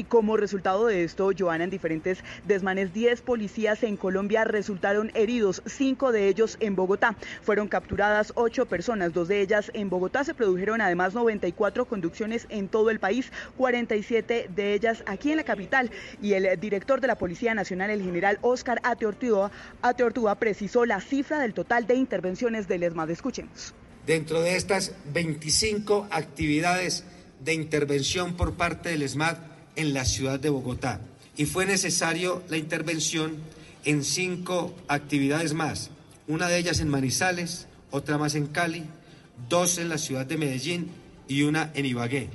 Y como resultado de esto, Joana, en diferentes desmanes, 10 policías en Colombia resultaron heridos, 5 de ellos en Bogotá. Fueron capturadas 8 personas, dos de ellas en Bogotá. Se produjeron además 94 conducciones en todo el país, 47 de ellas aquí en la capital. Y el director de la Policía Nacional, el general Oscar Ateortúa, Ateortúa precisó la cifra del total de intervenciones del ESMAD. Escuchemos. Dentro de estas 25 actividades de intervención por parte del ESMAD, en la ciudad de Bogotá y fue necesario la intervención en cinco actividades más, una de ellas en Manizales, otra más en Cali, dos en la ciudad de Medellín y una en Ibagué.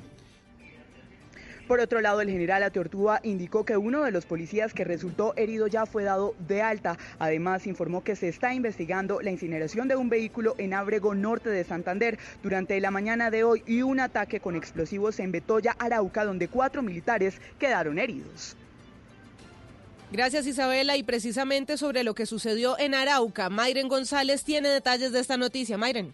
Por otro lado, el general Ateortúa indicó que uno de los policías que resultó herido ya fue dado de alta. Además, informó que se está investigando la incineración de un vehículo en Ábrego, norte de Santander, durante la mañana de hoy y un ataque con explosivos en Betoya, Arauca, donde cuatro militares quedaron heridos. Gracias Isabela y precisamente sobre lo que sucedió en Arauca, Mayren González tiene detalles de esta noticia. Mayren.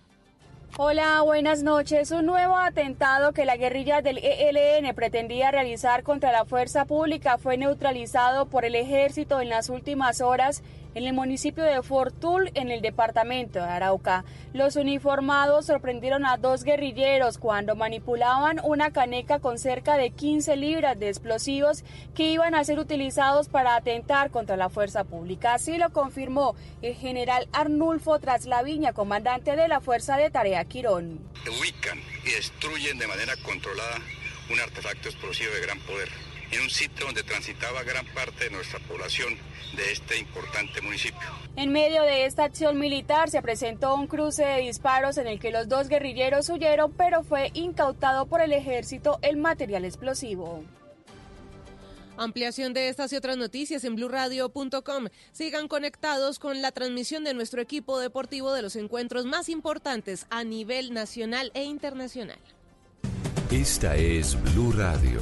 Hola, buenas noches. Un nuevo atentado que la guerrilla del ELN pretendía realizar contra la fuerza pública fue neutralizado por el ejército en las últimas horas en el municipio de Fortul, en el departamento de Arauca. Los uniformados sorprendieron a dos guerrilleros cuando manipulaban una caneca con cerca de 15 libras de explosivos que iban a ser utilizados para atentar contra la fuerza pública. Así lo confirmó el general Arnulfo Traslaviña, comandante de la Fuerza de Tarea Quirón. Ubican y destruyen de manera controlada un artefacto explosivo de gran poder en un sitio donde transitaba gran parte de nuestra población de este importante municipio. En medio de esta acción militar se presentó un cruce de disparos en el que los dos guerrilleros huyeron, pero fue incautado por el ejército el material explosivo. Ampliación de estas y otras noticias en blurradio.com. Sigan conectados con la transmisión de nuestro equipo deportivo de los encuentros más importantes a nivel nacional e internacional. Esta es Blue Radio.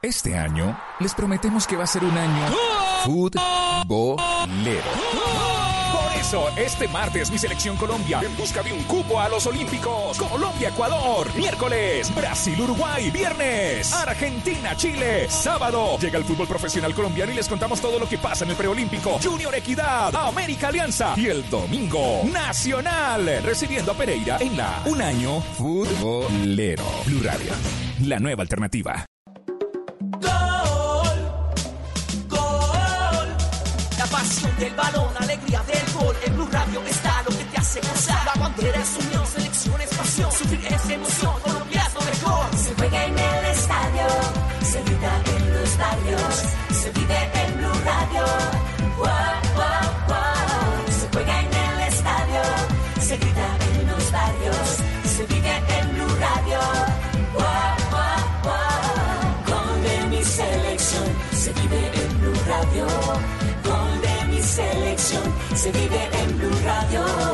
Este año les prometemos que va a ser un año futbolero. Por eso, este martes mi selección Colombia en busca de un cupo a los Olímpicos. Colombia-Ecuador, miércoles. Brasil-Uruguay, viernes. Argentina-Chile, sábado. Llega el fútbol profesional colombiano y les contamos todo lo que pasa en el preolímpico. Junior Equidad, América Alianza. Y el domingo, Nacional, recibiendo a Pereira en la Un Año Futbolero. Blue Radio, la nueva alternativa. Del balón, alegría del gol. En Blue Radio está lo que te hace gozar. La bandera es unión, selección es pasión. Sufrir es emoción, Gol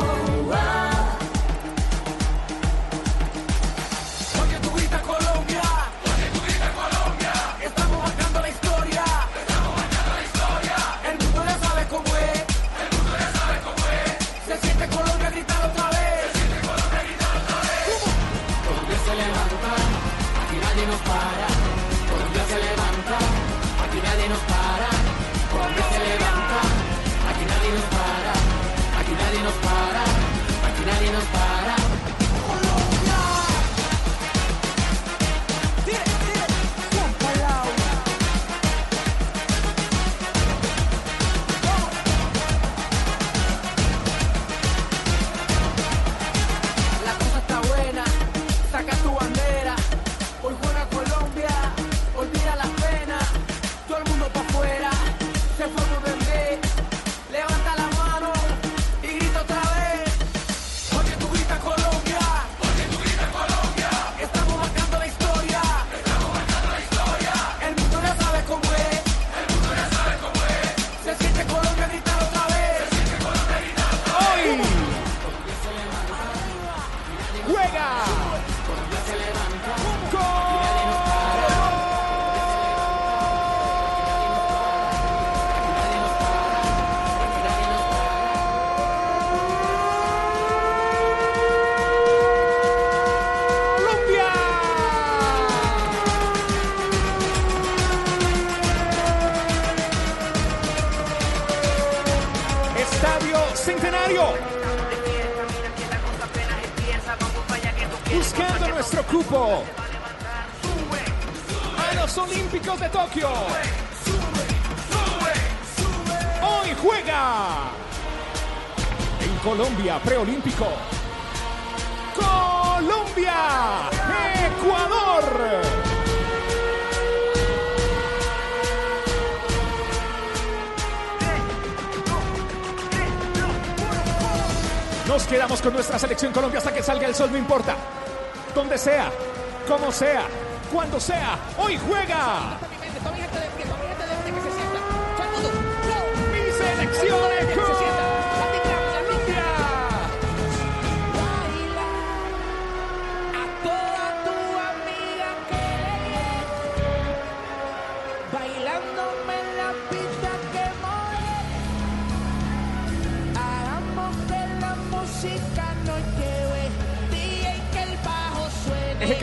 sol, no importa. Donde sea, como sea, cuando sea, hoy juega.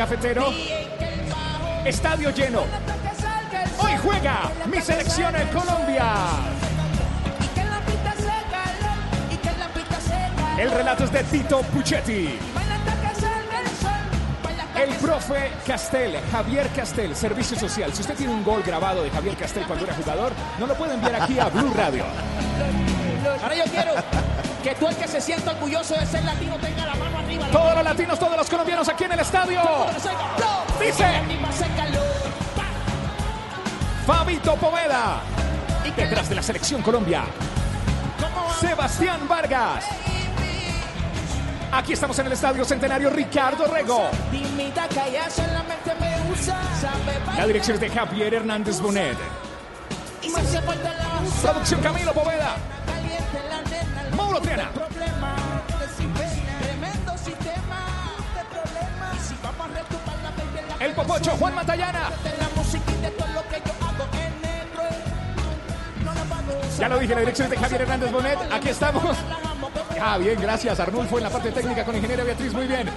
Cafetero. Estadio lleno. Hoy juega mi selección en Colombia. El relato es de Tito Puchetti. El profe Castel, Javier Castel, Servicio Social. Si usted tiene un gol grabado de Javier Castel cuando era jugador, no lo puede enviar aquí a Blue Radio. Ahora yo quiero que tú el que se sienta orgulloso de ser latino tenga Todos los latinos, todos los colombianos aquí en el estadio. Dice Fabito Poveda. Detrás de la selección Colombia. Sebastián Vargas. Aquí estamos en el estadio Centenario Ricardo Rego. La dirección es de Javier Hernández Bonet. Producción Camilo Poveda. La pago. Ya lo dije, la dirección de Javier Hernández Bonet. Aquí estamos. Ah, bien, gracias. Arnulfo en la parte técnica con ingeniera Beatriz, muy bien.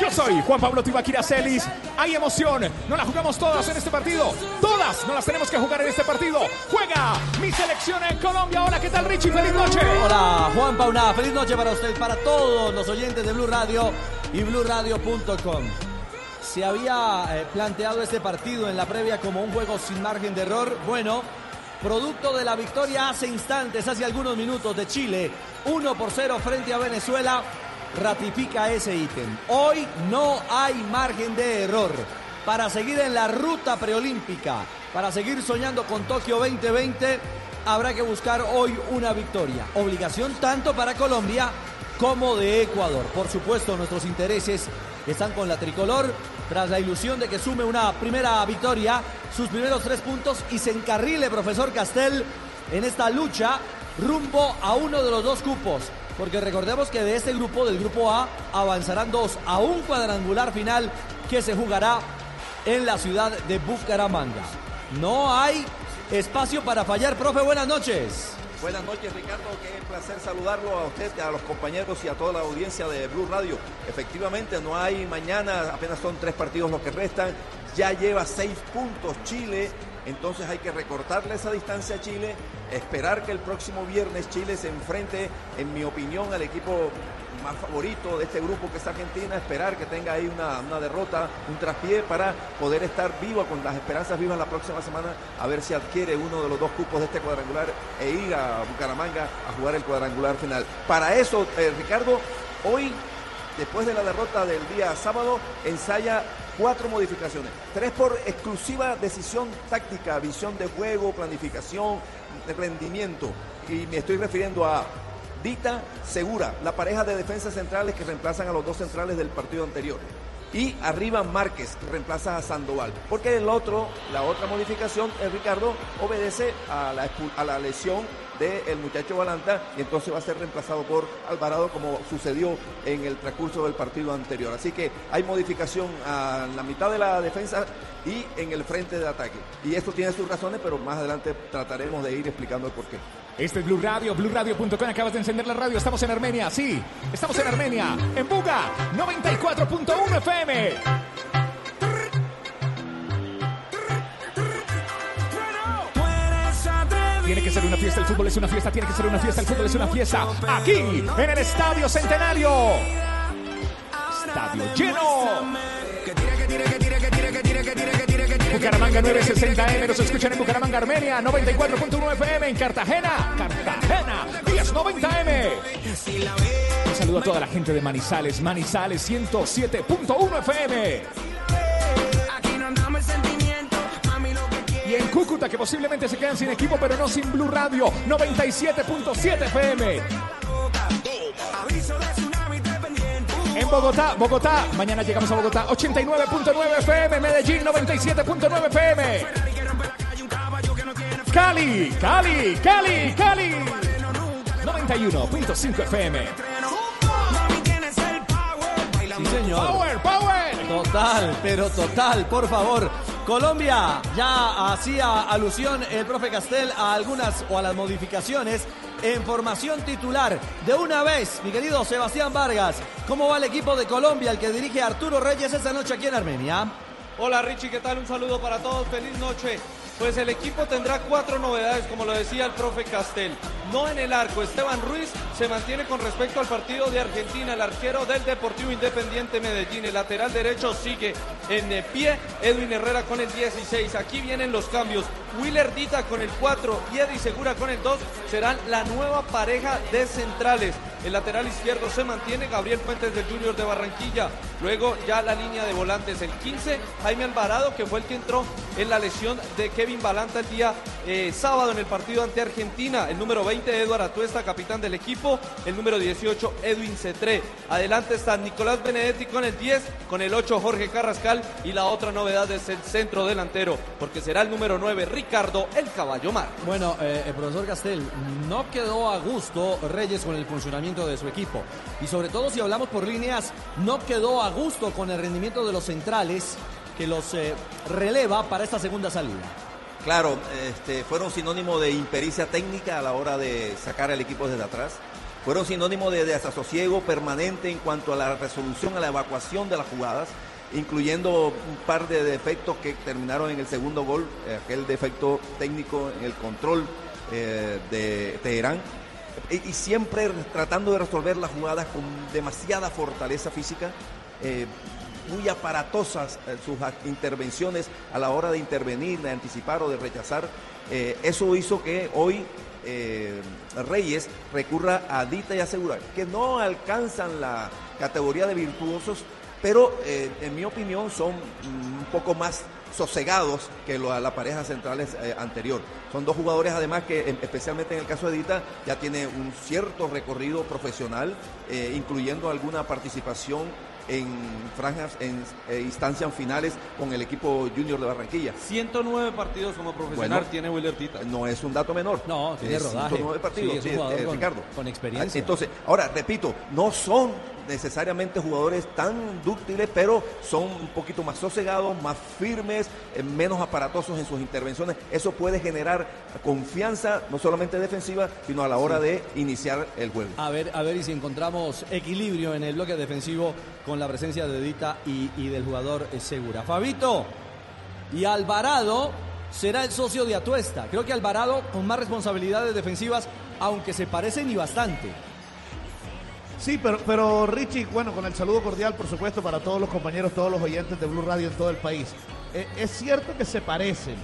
Yo soy Juan Pablo Tibaquira Celis. Hay emoción. No la jugamos todas en este partido. Todas no las tenemos que jugar en este partido. Juega mi selección en Colombia. Hola, ¿qué tal, Richie? Feliz noche. Hola, Juan Pauna. Feliz noche para usted, para todos los oyentes de Blue Radio y BlueRadio.com. Se había eh, planteado este partido en la previa como un juego sin margen de error. Bueno, producto de la victoria hace instantes, hace algunos minutos de Chile, 1 por 0 frente a Venezuela, ratifica ese ítem. Hoy no hay margen de error para seguir en la ruta preolímpica, para seguir soñando con Tokio 2020 habrá que buscar hoy una victoria. Obligación tanto para Colombia como de Ecuador. Por supuesto, nuestros intereses están con la tricolor tras la ilusión de que sume una primera victoria, sus primeros tres puntos y se encarrile, profesor Castel, en esta lucha rumbo a uno de los dos cupos. Porque recordemos que de este grupo, del grupo A, avanzarán dos a un cuadrangular final que se jugará en la ciudad de Bucaramanga. No hay espacio para fallar, profe. Buenas noches. Buenas noches, Ricardo. Qué placer saludarlo a usted, a los compañeros y a toda la audiencia de Blue Radio. Efectivamente, no hay mañana, apenas son tres partidos los que restan. Ya lleva seis puntos Chile. Entonces hay que recortarle esa distancia a Chile, esperar que el próximo viernes Chile se enfrente, en mi opinión, al equipo más favorito de este grupo que es Argentina, esperar que tenga ahí una, una derrota, un traspié para poder estar vivo con las esperanzas vivas la próxima semana, a ver si adquiere uno de los dos cupos de este cuadrangular e ir a Bucaramanga a jugar el cuadrangular final. Para eso, eh, Ricardo, hoy, después de la derrota del día sábado, ensaya cuatro modificaciones. Tres por exclusiva decisión táctica, visión de juego, planificación, rendimiento. Y me estoy refiriendo a Dita Segura, la pareja de defensas centrales que reemplazan a los dos centrales del partido anterior. Y arriba Márquez, que reemplaza a Sandoval. Porque el otro, la otra modificación, el Ricardo, obedece a la lesión del muchacho Balanta y entonces va a ser reemplazado por Alvarado como sucedió en el transcurso del partido anterior. Así que hay modificación a la mitad de la defensa y en el frente de ataque. Y esto tiene sus razones, pero más adelante trataremos de ir explicando el porqué. Este es Blue Radio, BlueRadio.com. Acabas de encender la radio. Estamos en Armenia, sí. Estamos en Armenia, en Buga, 94.1 FM. Tiene que ser una fiesta, el fútbol es una fiesta, tiene que ser una fiesta, el fútbol es una fiesta. Aquí, en el Estadio Centenario. Estadio lleno. Bucaramanga 960M, nos escuchan en Bucaramanga, Armenia, 94.1 FM en Cartagena, Cartagena, 1090M. Un saludo a toda la gente de Manizales, Manizales 107.1 FM. Cúcuta, que posiblemente se quedan sin equipo, pero no sin Blue Radio, 97.7 FM. En Bogotá, Bogotá, mañana llegamos a Bogotá, 89.9 FM, Medellín, 97.9 FM. Cali, Cali, Cali, Cali. 91.5 FM. Sí, señor. Power, power. Total, pero total, por favor. Colombia, ya hacía alusión el profe Castel a algunas o a las modificaciones en formación titular. De una vez, mi querido Sebastián Vargas, ¿cómo va el equipo de Colombia, el que dirige Arturo Reyes esta noche aquí en Armenia? Hola Richie, ¿qué tal? Un saludo para todos, feliz noche. Pues el equipo tendrá cuatro novedades, como lo decía el profe Castel. No en el arco, Esteban Ruiz se mantiene con respecto al partido de Argentina, el arquero del Deportivo Independiente Medellín. El lateral derecho sigue en eh, pie, Edwin Herrera con el 16. Aquí vienen los cambios. Willer Dita con el 4 y Eddie Segura con el 2 serán la nueva pareja de centrales. El lateral izquierdo se mantiene Gabriel Fuentes del Junior de Barranquilla. Luego ya la línea de volantes, el 15, Jaime Alvarado, que fue el que entró en la lesión de Kevin Balanta el día eh, sábado en el partido ante Argentina. El número 20, Eduardo Atuesta, capitán del equipo. El número 18, Edwin Cetré. Adelante está Nicolás Benedetti con el 10, con el 8, Jorge Carrascal. Y la otra novedad es el centro delantero, porque será el número 9, Ricardo El Caballo Mar. Bueno, eh, el profesor Castel, no quedó a gusto Reyes con el funcionamiento de su equipo. Y sobre todo si hablamos por líneas, no quedó a gusto con el rendimiento de los centrales que los eh, releva para esta segunda salida. Claro, este, fueron sinónimo de impericia técnica a la hora de sacar al equipo desde atrás. Fueron sinónimo de desasosiego permanente en cuanto a la resolución, a la evacuación de las jugadas, incluyendo un par de defectos que terminaron en el segundo gol, aquel defecto técnico en el control eh, de Teherán. Y, y siempre tratando de resolver las jugadas con demasiada fortaleza física. eh, muy aparatosas eh, sus intervenciones a la hora de intervenir, de anticipar o de rechazar. Eh, eso hizo que hoy eh, Reyes recurra a Dita y a Segura, que no alcanzan la categoría de virtuosos, pero en mi opinión son mm, un poco más sosegados que lo- la pareja centrales anterior. Son dos jugadores además que, en- especialmente en el caso de Dita, ya tiene un cierto recorrido profesional, incluyendo alguna participación en franjas, en eh, instancias finales con el equipo junior de Barranquilla. 109 partidos como profesional Bueno, tiene Willer Dita. No es un dato menor. No, tiene rodaje. 109 partidos, Sí, es un sí, jugador eh, con- Ricardo. con experiencia. Entonces, ahora, repito, no son necesariamente jugadores tan dúctiles, pero son un poquito más sosegados, más firmes, eh, menos aparatosos en sus intervenciones. Eso puede generar confianza, no solamente defensiva, sino a la hora de iniciar el juego. A ver, a ver y si encontramos equilibrio en el bloque defensivo con la presencia de Dita y, y del jugador eh, Segura. Fabito y Alvarado será el socio de Atuesta. Creo que Alvarado con más responsabilidades defensivas, aunque se parecen y bastante. Sí, pero, pero Richie, bueno, con el saludo cordial, por supuesto, para todos los compañeros, todos los oyentes de Blue Radio en todo el país. Eh, es cierto que se parecen,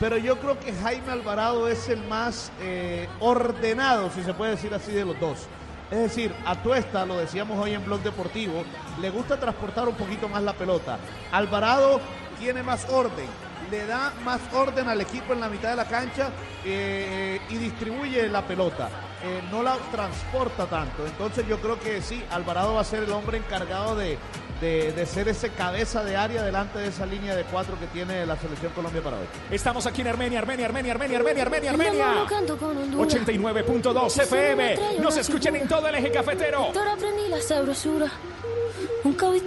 pero yo creo que Jaime Alvarado es el más eh, ordenado, si se puede decir así, de los dos. Es decir, a Tuesta, lo decíamos hoy en Blog Deportivo, le gusta transportar un poquito más la pelota. Alvarado tiene más orden, le da más orden al equipo en la mitad de la cancha eh, y distribuye la pelota. Eh, no la transporta tanto. Entonces yo creo que sí, Alvarado va a ser el hombre encargado de, de, de ser ese cabeza de área delante de esa línea de cuatro que tiene la selección Colombia para hoy. Estamos aquí en Armenia, Armenia, Armenia, Armenia, Armenia, Armenia, Armenia. Armenia. canto con Honduras. 89.2 FM. Nos escuchan en todo el eje cafetero.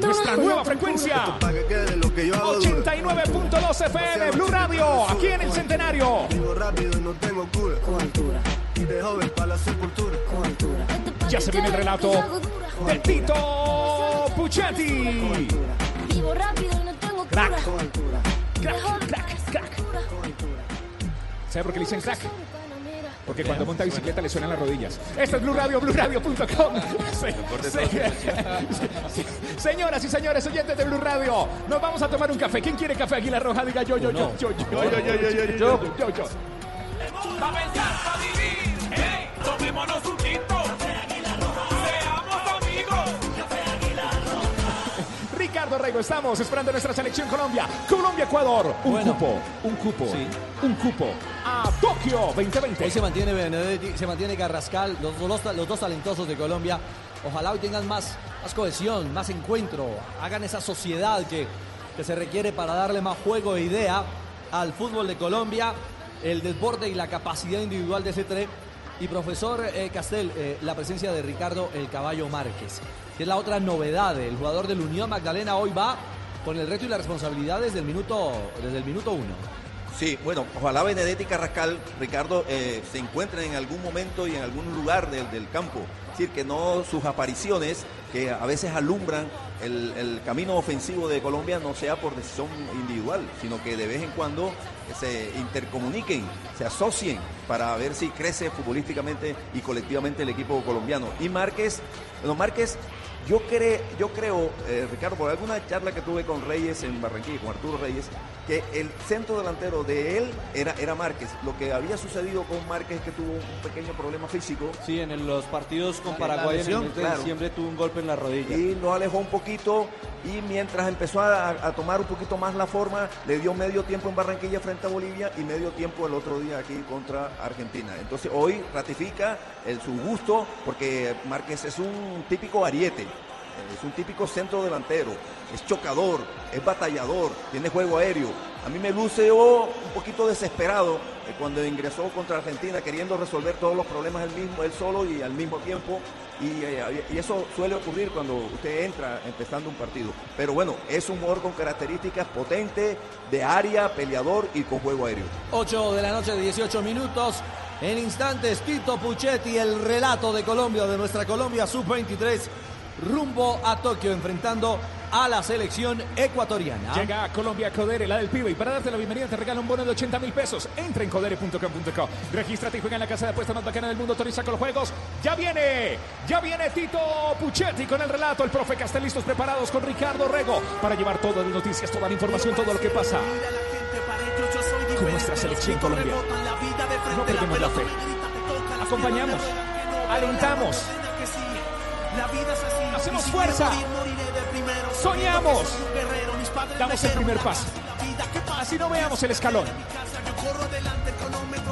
Nuestra nueva frecuencia. 89.2 FM, Blue Radio, aquí en el Centenario. rápido y no tengo cura. Y de joven para la sepultura. Ya se viene el relato de Tito Puchetti. Vivo rápido y no tengo. Crack. Crack, crack, crack. ¿Sabe por qué le dicen crack? Porque cuando monta bicicleta le suenan las rodillas. Esto es Blue Radio, BlueRadio.com. Se- se- se- Señoras y señores oyentes de Blue Radio, nos vamos a tomar un café. ¿Quién quiere café? Aguilar Roja, diga yo, yo, yo, yo, yo, yo, yo, yo, yo, yo, yo, yo, pensar, pa' vivir. Hey, tomémonos un tinto. Ricardo estamos esperando nuestra selección Colombia. Colombia-Ecuador. Un Bueno. cupo, un cupo, Sí. un cupo a Tokio 2020. Hoy se mantiene Benedetti, se mantiene Carrascal, los, los- los dos talentosos de Colombia. Ojalá hoy tengan más, más cohesión, más encuentro, hagan esa sociedad que, que se requiere para darle más juego e idea al fútbol de Colombia, el desborde y la capacidad individual de ese tres. Y profesor eh, Castel, eh, la presencia de Ricardo El Caballo Márquez, que es la otra novedad. El jugador del Unión Magdalena hoy va con el reto y la responsabilidad desde el minuto, desde el minuto uno. Sí, bueno, ojalá Benedetti Carrascal, Ricardo, eh, se encuentren en algún momento y en algún lugar del, del campo. Es decir, que no sus apariciones, que a veces alumbran el, el camino ofensivo de Colombia, no sea por decisión individual, sino que de vez en cuando se intercomuniquen, se asocien para ver si crece futbolísticamente y colectivamente el equipo colombiano. Y Márquez, bueno, Márquez yo, cre- yo creo, eh, Ricardo, por alguna charla que tuve con Reyes en Barranquilla, con Arturo Reyes, que el centro delantero de él era, era Márquez. Lo que había sucedido con Márquez es que tuvo un pequeño problema físico. Sí, en el- los partidos con Paraguay en el claro. diciembre tuvo un golpe en la rodilla. Y lo alejó un poquito y mientras empezó a, a tomar un poquito más la forma, le dio medio tiempo en Barranquilla frente a Bolivia y medio tiempo el otro día aquí contra Argentina. Entonces hoy ratifica el, su gusto porque Márquez es un típico ariete. Es un típico centro delantero, es chocador, es batallador, tiene juego aéreo. A mí me luce oh, un poquito desesperado eh, cuando ingresó contra Argentina queriendo resolver todos los problemas él mismo, él solo y al mismo tiempo. Y, eh, y eso suele ocurrir cuando usted entra empezando un partido. Pero bueno, es un jugador con características potente, de área, peleador y con juego aéreo. 8 de la noche, 18 minutos. En instantes, Tito Puchetti, el relato de Colombia, de nuestra Colombia sub-23, rumbo a Tokio, enfrentando a la selección ecuatoriana. Llega a Colombia Codere, la del pibe. Y para darte la bienvenida te regala un bono de 80 mil pesos. Entra en codere.com.co. Regístrate y juega en la casa de apuestas más bacana del mundo. Autoriza con los juegos. ¡Ya viene! ¡Ya viene Tito Puchetti con el relato! El profe Castelistos preparados con Ricardo Rego para llevar todas las noticias, toda la información, todo lo que pasa con nuestra selección Colombia. No perdemos la fe. Acompañamos. Alentamos. Hacemos fuerza. Soñamos. Damos el primer paso. Así no veamos el escalón.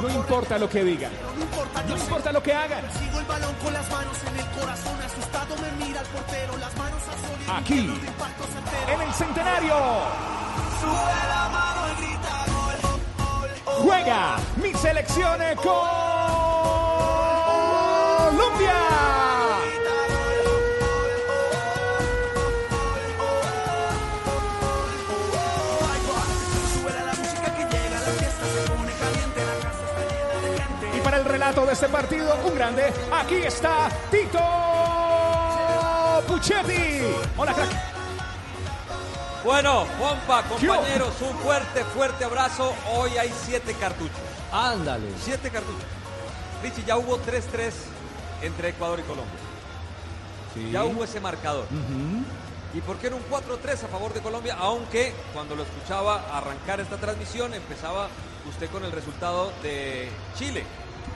No importa lo que digan. No importa lo que hagan. Aquí, en el centenario. Juega mi selección Colombia. Relato de este partido, un grande. Aquí está Tito Puchetti. Hola, crack. Bueno, Juanpa, compañeros, un fuerte, fuerte abrazo. Hoy hay siete cartuchos. Ándale. Siete cartuchos. Richie, ya hubo 3-3 entre Ecuador y Colombia. Sí. Ya hubo ese marcador. ¿Y por qué era un 4-3 a favor de Colombia? Aunque cuando lo escuchaba arrancar esta transmisión empezaba usted con el resultado de Chile.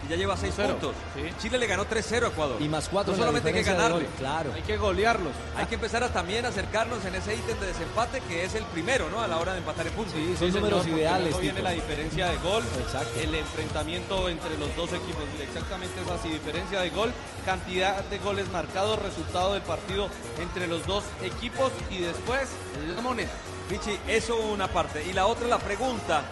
Y ya lleva 6 2-0, puntos. Chile le ganó 3-0 a Ecuador. Y más cuatro No en la solamente hay que ganarle. gol, claro. Hay que golearlos. Hay que empezar a también acercarnos en ese ítem de desempate que es el primero, ¿no? A la hora de empatar en puntos. Sí, Sí, son señor, números ideales. luego viene la diferencia de gol, Exacto. el enfrentamiento entre los dos equipos. Exactamente es así, diferencia de gol, cantidad de goles marcados, resultado del partido entre los dos equipos y después la moneda. Richie, eso una parte. Y la otra, la pregunta.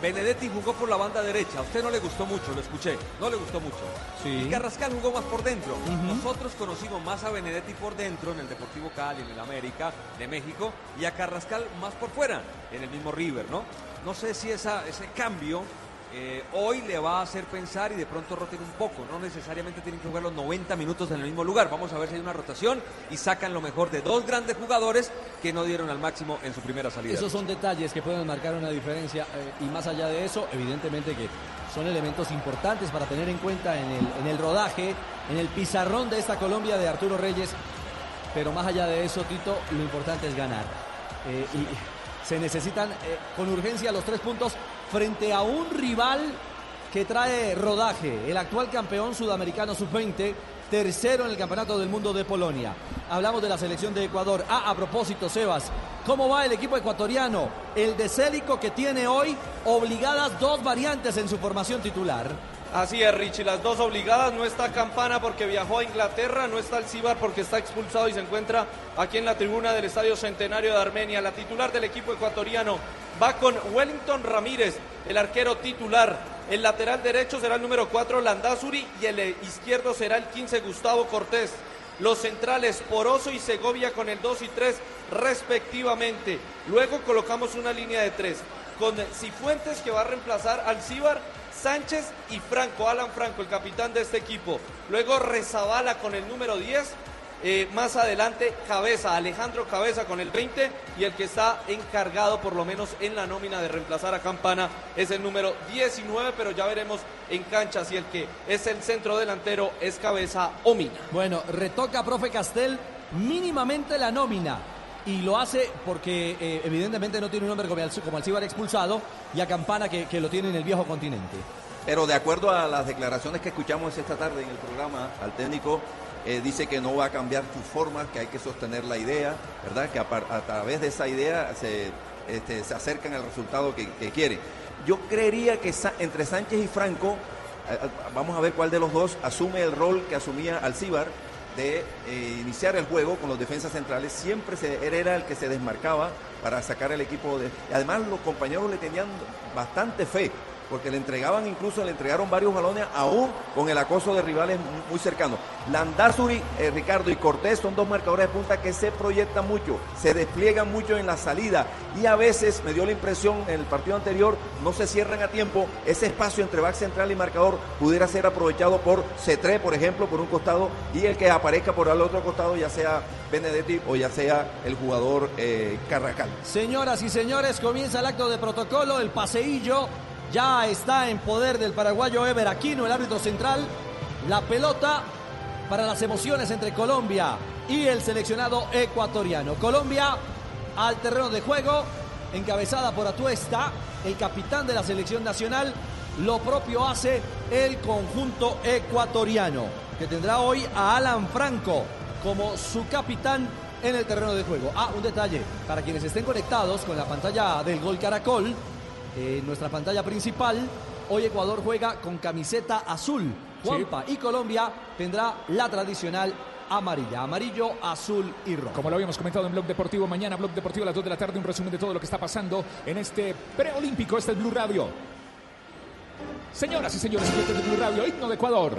Benedetti jugó por la banda derecha. A usted no le gustó mucho, lo escuché. No le gustó mucho. Sí. Y Carrascal jugó más por dentro. Nosotros conocimos más a Benedetti por dentro en el Deportivo Cali, en el América de México, y a Carrascal más por fuera, en el mismo River, ¿no? No sé si esa, ese cambio eh, hoy le va a hacer pensar y de pronto roten un poco. No necesariamente tienen que jugar los 90 minutos en el mismo lugar. Vamos a ver si hay una rotación y sacan lo mejor de dos grandes jugadores que no dieron al máximo en su primera salida. Esos son detalles que pueden marcar una diferencia eh, y más allá de eso, evidentemente que son elementos importantes para tener en cuenta en el, rodaje, en el pizarrón de esta Colombia de Arturo Reyes. Pero más allá de eso, Tito, lo importante es ganar. Eh, y se necesitan con urgencia los tres puntos frente a un rival que trae rodaje, el actual campeón sudamericano sub-20, tercero en el Campeonato del Mundo de Polonia. Hablamos de la selección de Ecuador. Ah, a propósito, Sebas, ¿cómo va el equipo ecuatoriano? El de Célico que tiene hoy obligadas dos variantes en su formación titular. Así es, Richie, las dos obligadas. No está Campana porque viajó a Inglaterra, no está Alcibar porque está expulsado y se encuentra aquí en la tribuna del Estadio Centenario de Armenia. La titular del equipo ecuatoriano va con Wellington Ramírez, el arquero titular. El lateral derecho será el número 4, Landazuri, y el eh, izquierdo será el 15, Gustavo Cortés. Los centrales Poroso y Segovia con el 2 y 3 respectivamente. Luego colocamos una línea de 3 con Cifuentes que va a reemplazar al Cibar, Sánchez y Franco, Alan Franco, el capitán de este equipo. Luego Rezabala con el número 10. eh, más adelante Cabeza, Alejandro Cabeza con el 20 y el que está encargado por lo menos en la nómina de reemplazar a Campana es el número 19, pero ya veremos en cancha si el que es el centro delantero es Cabeza o Mina. Bueno, retoca profe Castel mínimamente la nómina. Y lo hace porque eh, evidentemente no tiene un hombre como, Al- como Alcibar expulsado y a Campana que, que lo tiene en el viejo continente. Pero de acuerdo a las declaraciones que escuchamos esta tarde en el programa, al técnico eh, dice que no va a cambiar sus formas, que hay que sostener la idea, ¿verdad? Que a, través de esa idea se, este, se acercan al resultado que, que quieren. Yo creería que entre Sánchez y Franco, eh, vamos a ver cuál de los dos asume el rol que asumía Alcibar de eh, iniciar el juego con los defensas centrales. Siempre era el que se desmarcaba para sacar el equipo de... además los compañeros le tenían bastante fe, porque le entregaban incluso, le entregaron varios balones aún con el acoso de rivales mu- muy cercanos. Landazuri, eh, Ricardo y Cortés son dos marcadores de punta que se proyectan mucho, se despliegan mucho en la salida y a veces, me dio la impresión en el partido anterior, no se cierran a tiempo, ese espacio entre back central y marcador pudiera ser aprovechado por Cetré, por ejemplo, por un costado y el que aparezca por el otro costado, ya sea Benedetti o ya sea el jugador eh, Carracal. Señoras y señores, comienza el acto de protocolo, el paseillo ya está en poder del paraguayo Ever Aquino, el árbitro central. La pelota para las emociones entre Colombia y el seleccionado ecuatoriano. Colombia al terreno de juego, encabezada por Atuesta, el capitán de la selección nacional. Lo propio hace el conjunto ecuatoriano, que tendrá hoy a Alan Franco como su capitán en el terreno de juego. Ah, un detalle, para quienes estén conectados con la pantalla del Gol Caracol, en nuestra pantalla principal, hoy Ecuador juega con camiseta azul. Juanpa y Colombia tendrá la tradicional amarilla, amarillo, azul y rojo. Como lo habíamos comentado en Blog Deportivo, mañana Blog Deportivo a las 2 de la tarde, un resumen de todo lo que está pasando en este preolímpico, este es Blue Radio. Señoras y señores, oyentes de Blue Radio, himno de Ecuador.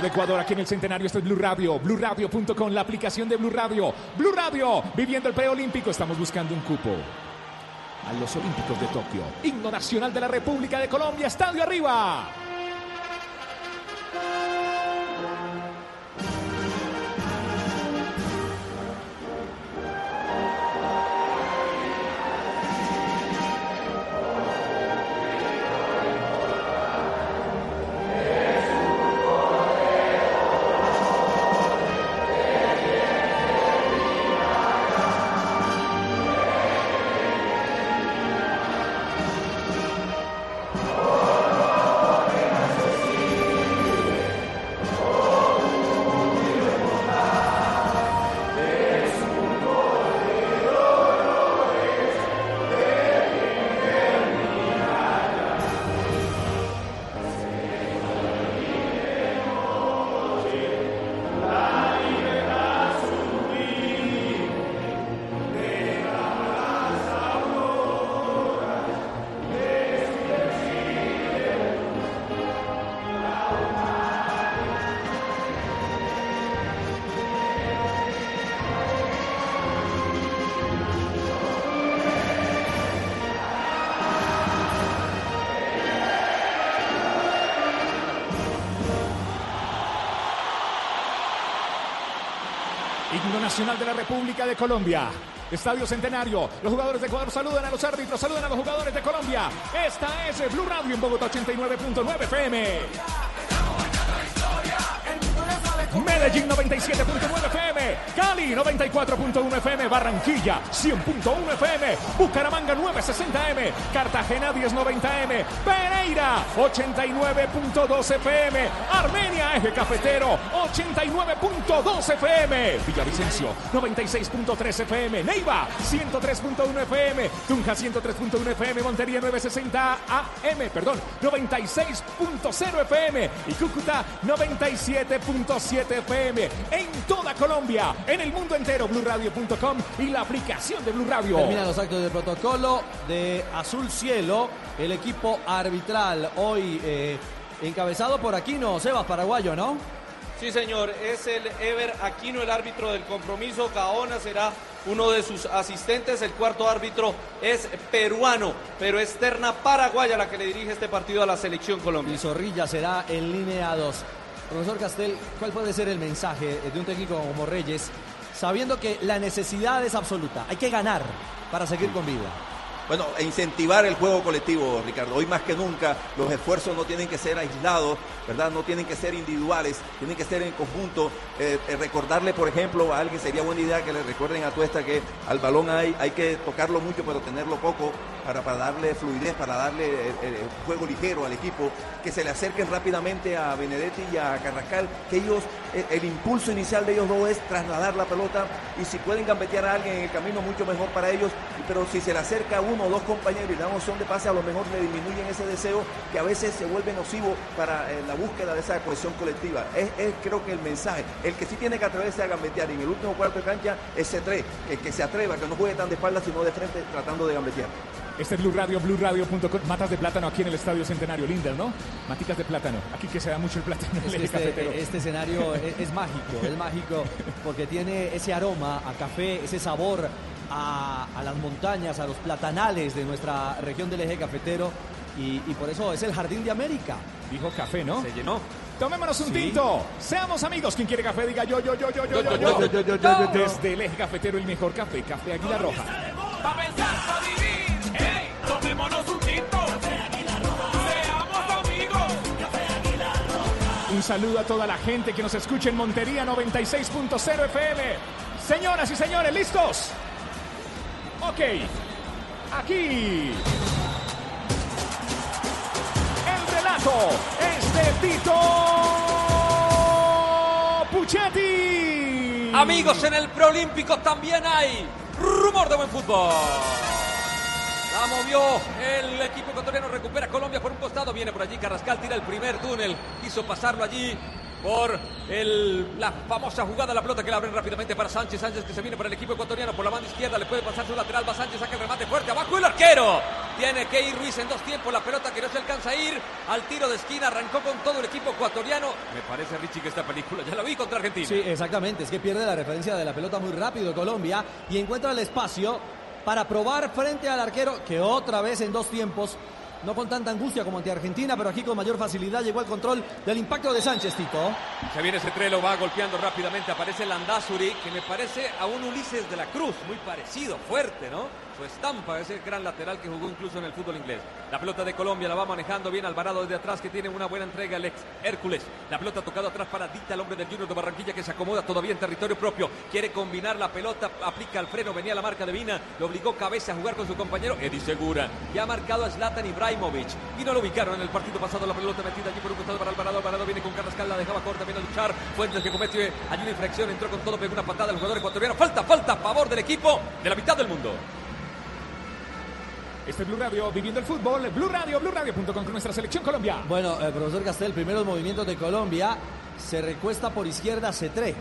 De Ecuador aquí en el Centenario. Esto es Blue Radio. BlueRadio.com, la aplicación de Blue Radio. Blue Radio, viviendo el preolímpico. Estamos buscando un cupo a los Olímpicos de Tokio. Himno Nacional de la República de Colombia. Estadio arriba. Nacional de la República de Colombia. Estadio Centenario. Los jugadores de Ecuador saludan a los árbitros, saludan a los jugadores de Colombia. Esta es Blue Radio en Bogotá 89.9 FM. Medellín 97.9 FM, Cali 94.1 FM, Barranquilla 100.1 FM, Bucaramanga 960M, Cartagena 1090M, Pereira 89.2 FM, Armenia Eje Cafetero 89.2 FM, Villavicencio 96.3 FM, Neiva 103.1 FM, Tunja 103.1 FM, Montería 960 AM, perdón, 96.0 FM y Cúcuta 97.7 FM en toda Colombia, en el mundo entero, BlueRadio.com y la aplicación de Blue Radio. Terminan los actos de protocolo de Azul Cielo, el equipo arbitral hoy eh, encabezado por Aquino, Sebas Paraguayo, ¿no? Sí, señor, es el Ever Aquino, el árbitro del compromiso. Gaona será uno de sus asistentes. El cuarto árbitro es peruano, pero es terna paraguaya la que le dirige este partido a la selección Colombia. Y Zorrilla será en línea 2. Profesor Castel, ¿cuál puede ser el mensaje de un técnico como Reyes, sabiendo que la necesidad es absoluta? Hay que ganar para seguir con vida. Bueno, e incentivar el juego colectivo, Ricardo. Hoy más que nunca los esfuerzos no tienen que ser aislados, ¿verdad? No tienen que ser individuales, tienen que ser en conjunto. Eh, eh, recordarle, por ejemplo, a alguien sería buena idea que le recuerden a Tuesta que al balón hay, hay que tocarlo mucho, pero tenerlo poco para, para darle fluidez, para darle eh, juego ligero al equipo, que se le acerquen rápidamente a Benedetti y a Carrascal, que ellos, el impulso inicial de ellos dos es trasladar la pelota y si pueden gambetear a alguien en el camino, mucho mejor para ellos, pero si se le acerca uno o dos compañeros y dan opción de pase, a lo mejor le disminuyen ese deseo que a veces se vuelve nocivo para eh, la búsqueda de esa cohesión colectiva. Es, es, creo que el mensaje. El que sí tiene que atreverse a gambetear en el último cuarto de cancha es C3, el que se atreva, que no juegue tan de espalda, sino de frente tratando de gambetear. Este es Blue Radio, BlueRadio.com. Matas de plátano aquí en el Estadio Centenario. Linder, ¿no? Maticas de plátano. Aquí que se da mucho el plátano. Es que este, este, escenario es, es, mágico, es mágico porque tiene ese aroma a café, ese sabor a, a, las montañas, a los platanales de nuestra región del eje cafetero y, y por eso es el Jardín de América. Dijo café, ¿no? Se llenó. Tomémonos un sí. tinto. Seamos amigos. Quien quiere café, diga yo, yo, yo, yo, yo, yo, yo. yo, yo, yo Desde el eje cafetero, el mejor café, Café Águila Roja. Pa' pensar, Un saludo a toda la gente que nos escucha en Montería 96.0 FM. Señoras y señores, ¿listos? Ok. Aquí. El relato es de Tito Puchetti. Amigos, en el preolímpico también hay rumor de buen fútbol. La movió el ecuatoriano, recupera Colombia por un costado, viene por allí Carrascal, tira el primer túnel, quiso pasarlo allí por el, la famosa jugada, la pelota que la abren rápidamente para Sánchez, Sánchez que se viene para el equipo ecuatoriano por la banda izquierda, le puede pasar su lateral, va Sánchez, saca el remate fuerte, abajo el arquero, Tiene que ir Ruiz en dos tiempos. La pelota que no se alcanza a ir. Al tiro de esquina arrancó con todo el equipo ecuatoriano. Me parece, Richie, que esta película ya la vi contra Argentina. Sí, exactamente. Es que pierde la referencia de la pelota muy rápido Colombia y encuentra el espacio para probar frente al arquero que otra vez en dos tiempos no con tanta angustia como ante Argentina, pero aquí con mayor facilidad llegó al control del impacto de Sánchez, Tito. Se viene ese trelo, va golpeando rápidamente. Aparece Landazuri, que me parece a un Ulises de la Cruz. Muy parecido, fuerte, ¿no? Su estampa, ese gran lateral que jugó incluso en el fútbol inglés. La pelota de Colombia la va manejando bien Alvarado desde atrás, que tiene una buena entrega el ex Hércules. La pelota tocada atrás para Dita, el hombre del Junior de Barranquilla, que se acomoda todavía en territorio propio. Quiere combinar la pelota, aplica el freno, venía la marca de Vina, lo obligó cabeza a jugar con su compañero Eddie Segura. Ya ha marcado a Zlatan Ibrahimovic. Y no lo ubicaron en el partido pasado, la pelota metida allí por un costado para Alvarado. Alvarado viene con Carrascal, la dejaba corta, viene a luchar. Fuentes que comete allí una infracción, entró con todo, pegó una patada al jugador ecuatoriano. Falta, falta a favor del equipo de la mitad del mundo. Este es Blue Radio, viviendo el fútbol. Blue Radio, BlueRadio.com con nuestra selección Colombia. Bueno, eh, profesor Castel, primeros movimientos de Colombia. Se recuesta por izquierda Cetré.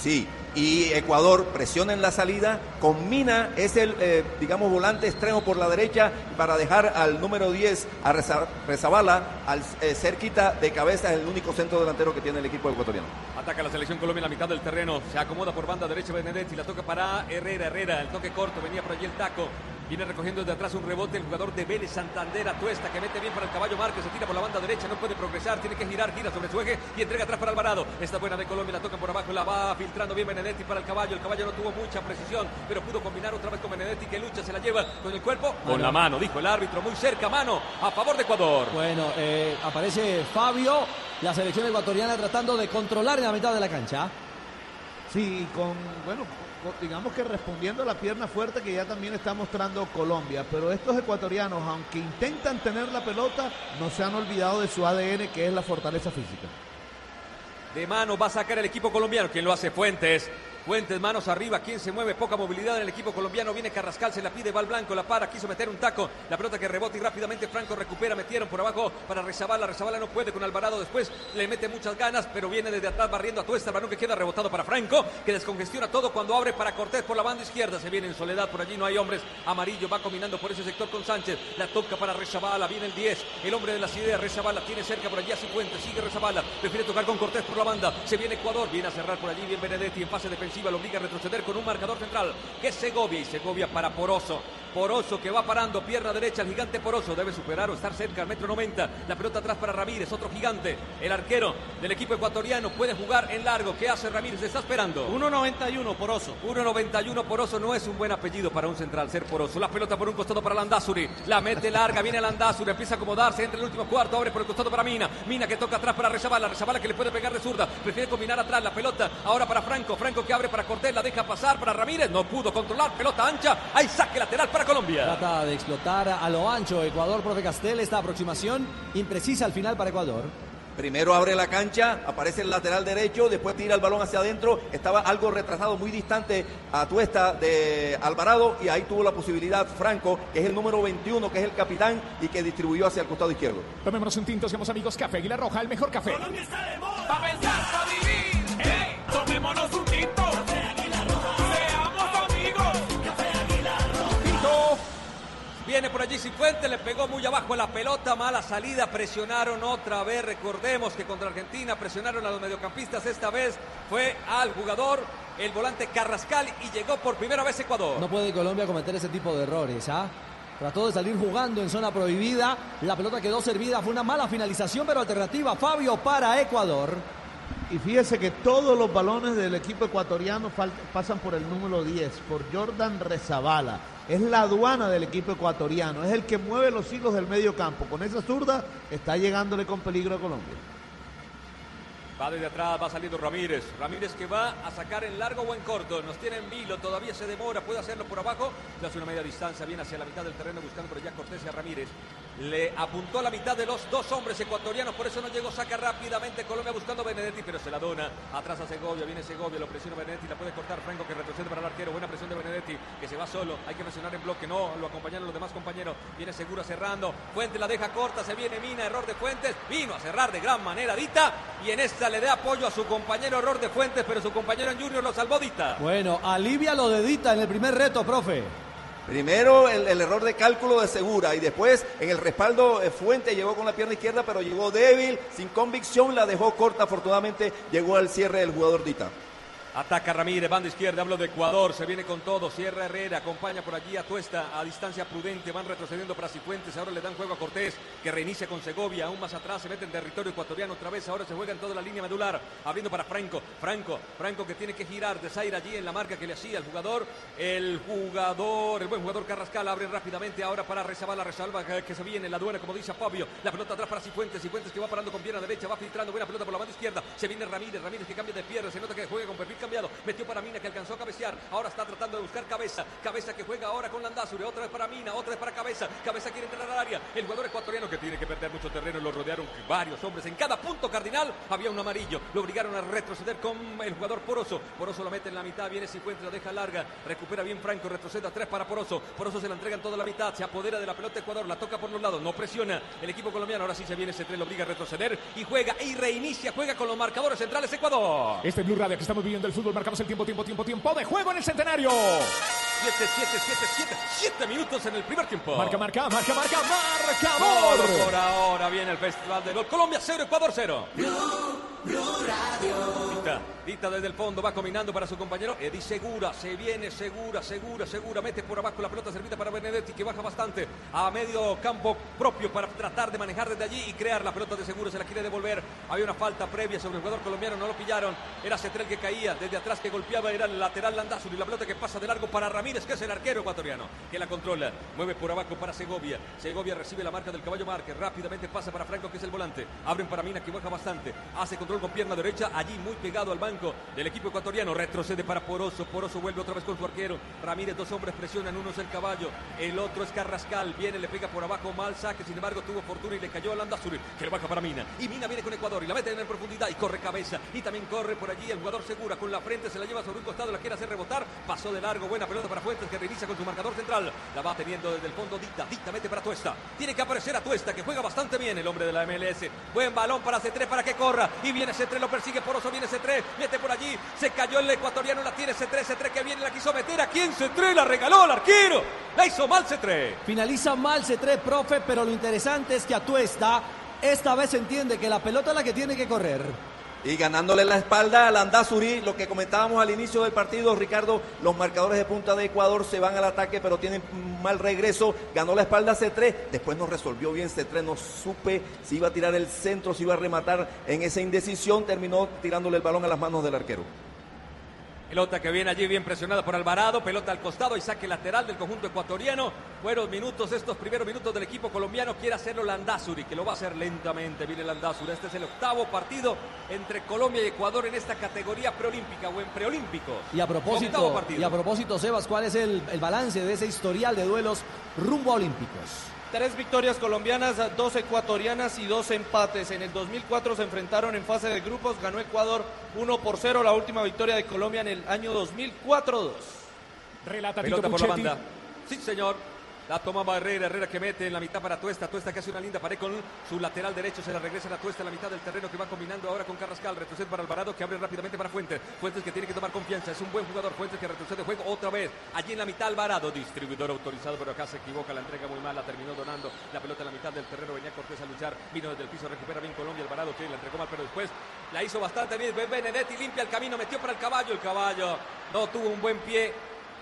Sí, y Ecuador presiona en la salida, combina, es el, eh, digamos, volante extremo por la derecha para dejar al número 10, a Reza- Rezabala, al, eh, cerquita de cabeza, es el único centro delantero que tiene el equipo ecuatoriano. Ataca la selección Colombia en la mitad del terreno. Se acomoda por banda derecha Benedetti. La toca para Herrera. Herrera, el toque corto. Venía por allí el taco. Viene recogiendo desde atrás un rebote el jugador de Vélez Santander Atuesta que mete bien para el caballo Márquez. Se tira por la banda derecha. No puede progresar. Tiene que girar. Gira sobre su eje y entrega atrás para Alvarado. Esta buena de Colombia. La toca por abajo. La va filtrando bien Benedetti para el caballo. El caballo no tuvo mucha precisión, pero pudo combinar otra vez con Benedetti que lucha. Se la lleva con el cuerpo. Con la mano, dijo el árbitro. Muy cerca. Mano a favor de Ecuador. Bueno, eh, aparece Fabio, la selección ecuatoriana tratando de controlar en la mitad de la cancha. Sí, con, bueno, con- digamos que respondiendo a la pierna fuerte que ya también está mostrando Colombia. Pero estos ecuatorianos, aunque intentan tener la pelota, no se han olvidado de su ADN, que es la fortaleza física. De mano va a sacar el equipo colombiano. ¿Quién lo hace? Fuentes. Fuentes, manos arriba. ¿Quién se mueve? Poca movilidad en el equipo colombiano. Viene Carrascal, se la pide, va al blanco, la para. Quiso meter un taco. La pelota que rebota y rápidamente Franco recupera. Metieron por abajo para Rezabala. Rezabala no puede con Alvarado. Después le mete muchas ganas, pero viene desde atrás barriendo a Tuesta. El balón que queda rebotado para Franco, que descongestiona todo cuando abre para Cortés por la banda izquierda. Se viene en soledad por allí, no hay hombres. Amarillo va combinando por ese sector con Sánchez. La toca para Rezabala. Viene el 10. El hombre de las ideas, Rezabala. Tiene cerca por allí a Cifuentes. Sigue Rezabala. Prefiere tocar con Cortés por la banda. Se viene Ecuador. Viene a cerrar por allí. Bien Benedetti en fase defensiva. Lo obliga a retroceder con un marcador central que es Segovia. Y Segovia para Poroso. Poroso que va parando, pierna derecha, el gigante Poroso debe superar o estar cerca al metro 90. La pelota atrás para Ramírez, otro gigante. El arquero del equipo ecuatoriano puede jugar en largo. ¿Qué hace Ramírez? Está esperando. 1.91 Poroso. 1.91 Poroso no es un buen apellido para un central, ser Poroso. La pelota por un costado para Landazuri. La mete larga, viene Landazuri, empieza a acomodarse, entra en el último cuarto, abre por el costado para Mina. Mina que toca atrás para Rezabala. Rezabala que le puede pegar de zurda. Prefiere combinar atrás la pelota. Ahora para Franco. Franco que abre para Cortés, la deja pasar para Ramírez. No pudo controlar. Pelota ancha. Hay saque lateral para Colombia. Trata de explotar a lo ancho Ecuador, profe Castel, esta aproximación imprecisa al final para Ecuador. Primero abre la cancha, aparece el lateral derecho, después tira el balón hacia adentro, estaba algo retrasado, muy distante a Tuesta de Alvarado y ahí tuvo la posibilidad Franco, que es el número 21, que es el capitán y que distribuyó hacia el costado izquierdo. Tomémonos un tinto, seamos amigos. Café Aguilar Roja, el mejor café. Pa' pensar, pa' vivir. Viene por allí Cifuentes, le pegó muy abajo la pelota, mala salida, presionaron otra vez, recordemos que contra Argentina presionaron a los mediocampistas, esta vez fue al jugador, el volante Carrascal y llegó por primera vez Ecuador. No puede Colombia cometer ese tipo de errores, ¿ah? Trató de salir jugando en zona prohibida. La pelota quedó servida. Fue una mala finalización, pero alternativa. Fabio para Ecuador. Y fíjese que todos los balones del equipo ecuatoriano pasan por el número 10, por Jordan Rezabala. Es la aduana del equipo ecuatoriano, es el que mueve los hilos del medio campo. Con esa zurda está llegándole con peligro a Colombia. Va desde atrás, va saliendo Ramírez. Ramírez que va a sacar en largo o en corto. Nos tiene en vilo, todavía se demora, puede hacerlo por abajo. Le hace una media distancia, viene hacia la mitad del terreno buscando por allá Cortés y a Ramírez. Le apuntó a la mitad de los dos hombres ecuatorianos, por eso no llegó, saca rápidamente Colombia buscando a Benedetti, pero se la dona. Atrás a Segovia, viene Segovia, lo presiona Benedetti, la puede cortar Franco que retrocede para el arquero. Buena presión de Benedetti, que se va solo. Hay que presionar en bloque, no, lo acompañaron los demás compañeros. Viene segura cerrando. Fuentes la deja corta, se viene Mina, error de Fuentes. Vino a cerrar de gran manera Dita y en esta le da apoyo a su compañero, error de Fuentes, pero su compañero en Junior lo salvó Dita. Bueno, alivia lo de Dita en el primer reto, profe. Primero el, error de cálculo de Segura y después en el respaldo eh, Fuente llegó con la pierna izquierda, pero llegó débil, sin convicción, la dejó corta. Afortunadamente llegó al cierre del jugador Dita. Ataca Ramírez, banda izquierda, hablo de Ecuador, se viene con todo, cierra Herrera, acompaña por allí a Tuesta a distancia prudente, van retrocediendo para Cifuentes, ahora le dan juego a Cortés, que reinicia con Segovia, aún más atrás, se mete en territorio ecuatoriano otra vez, ahora se juega en toda la línea medular, abriendo para Franco, Franco, Franco que tiene que girar, desaire allí en la marca que le hacía el jugador, el jugador, el buen jugador Carrascal, abre rápidamente ahora para Rezabala, Rezabala que, que se viene en la duena, como dice Fabio, la pelota atrás para Cifuentes, Cifuentes que va parando con pierna derecha, va filtrando, buena pelota por la banda izquierda, se viene Ramírez, Ramírez que cambia de pierna, se nota que juega con perfil metió para Mina que alcanzó a cabecear, ahora está tratando de buscar cabeza, cabeza que juega ahora con Landazuri, otra vez para Mina, otra vez para cabeza, cabeza quiere entrar al área, el jugador ecuatoriano que tiene que perder mucho terreno, lo rodearon varios hombres, en cada punto cardinal había un amarillo, lo obligaron a retroceder con el jugador Poroso, Poroso lo mete en la mitad, viene Cifuentes, deja larga, recupera bien Franco, retrocede a tres para Poroso, Poroso se la entrega en toda la mitad, se apodera de la pelota Ecuador, la toca por los lados, no presiona. El equipo colombiano, ahora sí se viene ese tren, lo obliga a retroceder y juega y reinicia, juega con los marcadores centrales Ecuador. Este es Blue Radio que estamos viviendo el fútbol. Marcamos el tiempo, tiempo, tiempo, tiempo de juego en el centenario. 7, 7, 7, 7, 7 minutos en el primer tiempo. Marca, marca, marca, marca, marcador. por ahora viene el Festival de Gol. Colombia 0, Ecuador 0. Dita, Dita desde el fondo va combinando para su compañero. Edi Segura, se viene Segura, Segura, Segura. Mete por abajo la pelota servida para Benedetti que baja bastante a medio campo propio para tratar de manejar desde allí y crear la pelota de Segura. Se la quiere devolver. Había una falta previa sobre el jugador colombiano, no lo pillaron. Era Cetrel que caía desde atrás que golpeaba. Era el lateral Landazuri. La pelota que pasa de largo para Ramírez, que es el arquero ecuatoriano, que la controla. Mueve por abajo para Segovia. Segovia recibe la marca del caballo Márquez. Rápidamente pasa para Franco, que es el volante. Abren para Mina, que baja bastante. Hace control con pierna derecha. Allí muy pegado al banco del equipo ecuatoriano. Retrocede para Poroso. Poroso vuelve otra vez con su arquero. Ramírez, dos hombres presionan. Uno es el caballo. El otro es Carrascal. Viene, le pega por abajo. Mal saque. Sin embargo, tuvo fortuna y le cayó a Landazuri, que le baja para Mina. Y Mina viene con Ecuador y la mete en profundidad y corre cabeza. Y también corre por allí el jugador segura. Con la frente se la lleva sobre un costado. La quiere hacer rebotar. Pasó de largo. Buena pelota para Fuentes que reinicia con su marcador central. La va teniendo desde el fondo Dita. Dita mete para Tuesta. Tiene que aparecer a Tuesta que juega bastante bien el hombre de la MLS. Buen balón para C3 para que corra. Y viene C3, lo persigue Poroso. Viene C3. Mete por allí. Se cayó el ecuatoriano. La tiene C3. C3 que viene. La quiso meter. ¿A quién C3? La regaló al arquero. La hizo mal C3. Finaliza mal C3, profe, pero lo interesante es que Atuesta esta vez entiende que la pelota es la que tiene que correr. Y ganándole la espalda a Landazuri, lo que comentábamos al inicio del partido, Ricardo, los marcadores de punta de Ecuador se van al ataque, pero tienen mal regreso. Ganó la espalda C3, después no resolvió bien C3, no supe si iba a tirar el centro, si iba a rematar en esa indecisión, terminó tirándole el balón a las manos del arquero. Pelota que viene allí bien presionada por Alvarado, pelota al costado y saque lateral del conjunto ecuatoriano. Buenos minutos, estos primeros minutos del equipo colombiano. Quiere hacerlo Landazuri, que lo va a hacer lentamente. Viene Landazuri. Este es el octavo partido entre Colombia y Ecuador en esta categoría preolímpica o en preolímpicos. Y a propósito, y a propósito, Sebas, ¿cuál es el, el balance de ese historial de duelos rumbo a Olímpicos? Tres victorias colombianas, dos ecuatorianas y dos empates. En el 2004 se enfrentaron en fase de grupos, ganó Ecuador 1 por 0, la última victoria de Colombia en el año 2004-2. Relata Pelota por la banda. Sí, señor. La tomaba Herrera, Herrera que mete en la mitad para Tuesta, Tuesta que hace una linda pared con su lateral derecho, se la regresa a Tuesta en la mitad del terreno que va combinando ahora con Carrascal, retrocede para Alvarado que abre rápidamente para Fuentes, Fuentes que tiene que tomar confianza, es un buen jugador, Fuentes que retrocede juego otra vez, allí en la mitad Alvarado, distribuidor autorizado, pero acá se equivoca, la entrega muy mal, la terminó donando, la pelota en la mitad del terreno, venía Cortés a luchar, vino desde el piso, recupera bien Colombia, Alvarado que la entregó mal, pero después la hizo bastante bien, Benedetti limpia el camino, metió para el caballo, el caballo no tuvo un buen pie,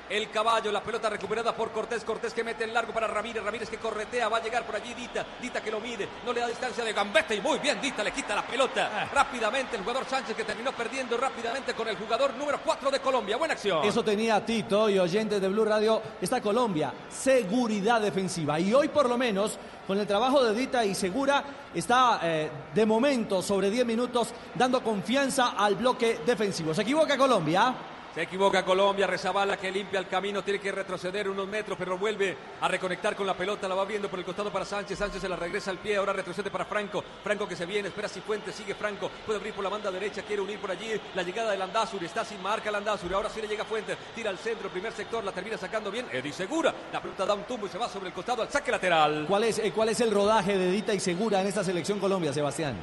el caballo, la pelota recuperada por Cortés. Cortés que mete el largo para Ramírez. Ramírez que corretea. Va a llegar por allí Dita. Dita que lo mide. No le da distancia de gambeta. Y muy bien, Dita le quita la pelota. Rápidamente el jugador Sánchez que terminó perdiendo rápidamente con el jugador número 4 de Colombia. Buena acción. Eso tenía Tito y oyentes de Blue Radio. Está Colombia, seguridad defensiva. Y hoy por lo menos, con el trabajo de Dita y Segura, está eh, de momento sobre 10 minutos dando confianza al bloque defensivo. ¿Se equivoca Colombia? Se equivoca Colombia, Rezabala que limpia el camino, tiene que retroceder unos metros, pero vuelve a reconectar con la pelota, la va viendo por el costado para Sánchez, Sánchez se la regresa al pie, ahora retrocede para Franco, Franco que se viene, espera si Fuentes, sigue Franco, puede abrir por la banda derecha, quiere unir por allí la llegada de Landazuri, está sin marca Landazuri, ahora sí le llega Fuentes, tira al centro, primer sector, la termina sacando bien, Edi Segura, la pelota da un tumbo y se va sobre el costado al saque lateral. ¿Cuál es, eh, cuál es el rodaje de Dita y Segura en esta selección Colombia, Sebastián?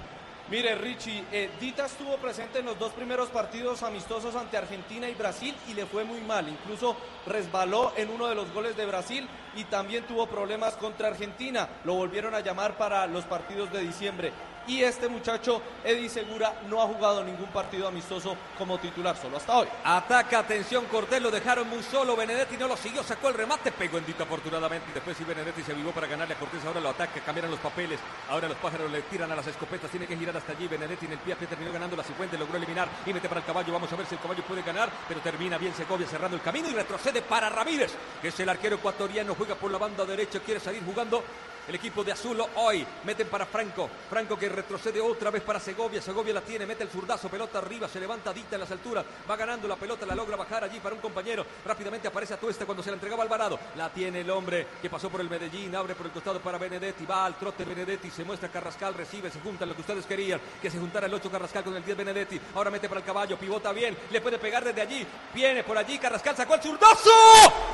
Mire, Richie, eh, Dita estuvo presente en los dos primeros partidos amistosos ante Argentina y Brasil y le fue muy mal. Incluso resbaló en uno de los goles de Brasil y también tuvo problemas contra Argentina. Lo volvieron a llamar para los partidos de diciembre. Y este muchacho, Eddie Segura, no ha jugado ningún partido amistoso como titular, solo hasta hoy. Ataca, atención, Cortés lo dejaron muy solo. Benedetti no lo siguió, sacó el remate, pegó en Dita afortunadamente. Después sí Benedetti se avivó para ganarle a Cortés. Ahora lo ataca, cambiaron los papeles. Ahora los pájaros le tiran a las escopetas. Tiene que girar hasta allí. Benedetti en el pie terminó ganando la Cifuente, logró eliminar y mete para el caballo. Vamos a ver si el caballo puede ganar, pero termina bien Segovia cerrando el camino y retrocede para Ramírez, que es el arquero ecuatoriano. Juega por la banda derecha, quiere salir jugando el equipo de Azulo hoy meten para Franco. Franco que retrocede otra vez para Segovia. Segovia la tiene, mete el zurdazo, pelota arriba, se levanta Dita en las alturas. Va ganando la pelota, la logra bajar allí para un compañero. Rápidamente aparece a Tuesta cuando se la entregaba Alvarado. La tiene el hombre que pasó por el Medellín, abre por el costado para Benedetti. Va al trote Benedetti, se muestra Carrascal, recibe, se juntan lo que ustedes querían. Que se juntara el 8 Carrascal con el 10 Benedetti. Ahora mete para el caballo, pivota bien, le puede pegar desde allí. Viene por allí, Carrascal sacó el zurdazo.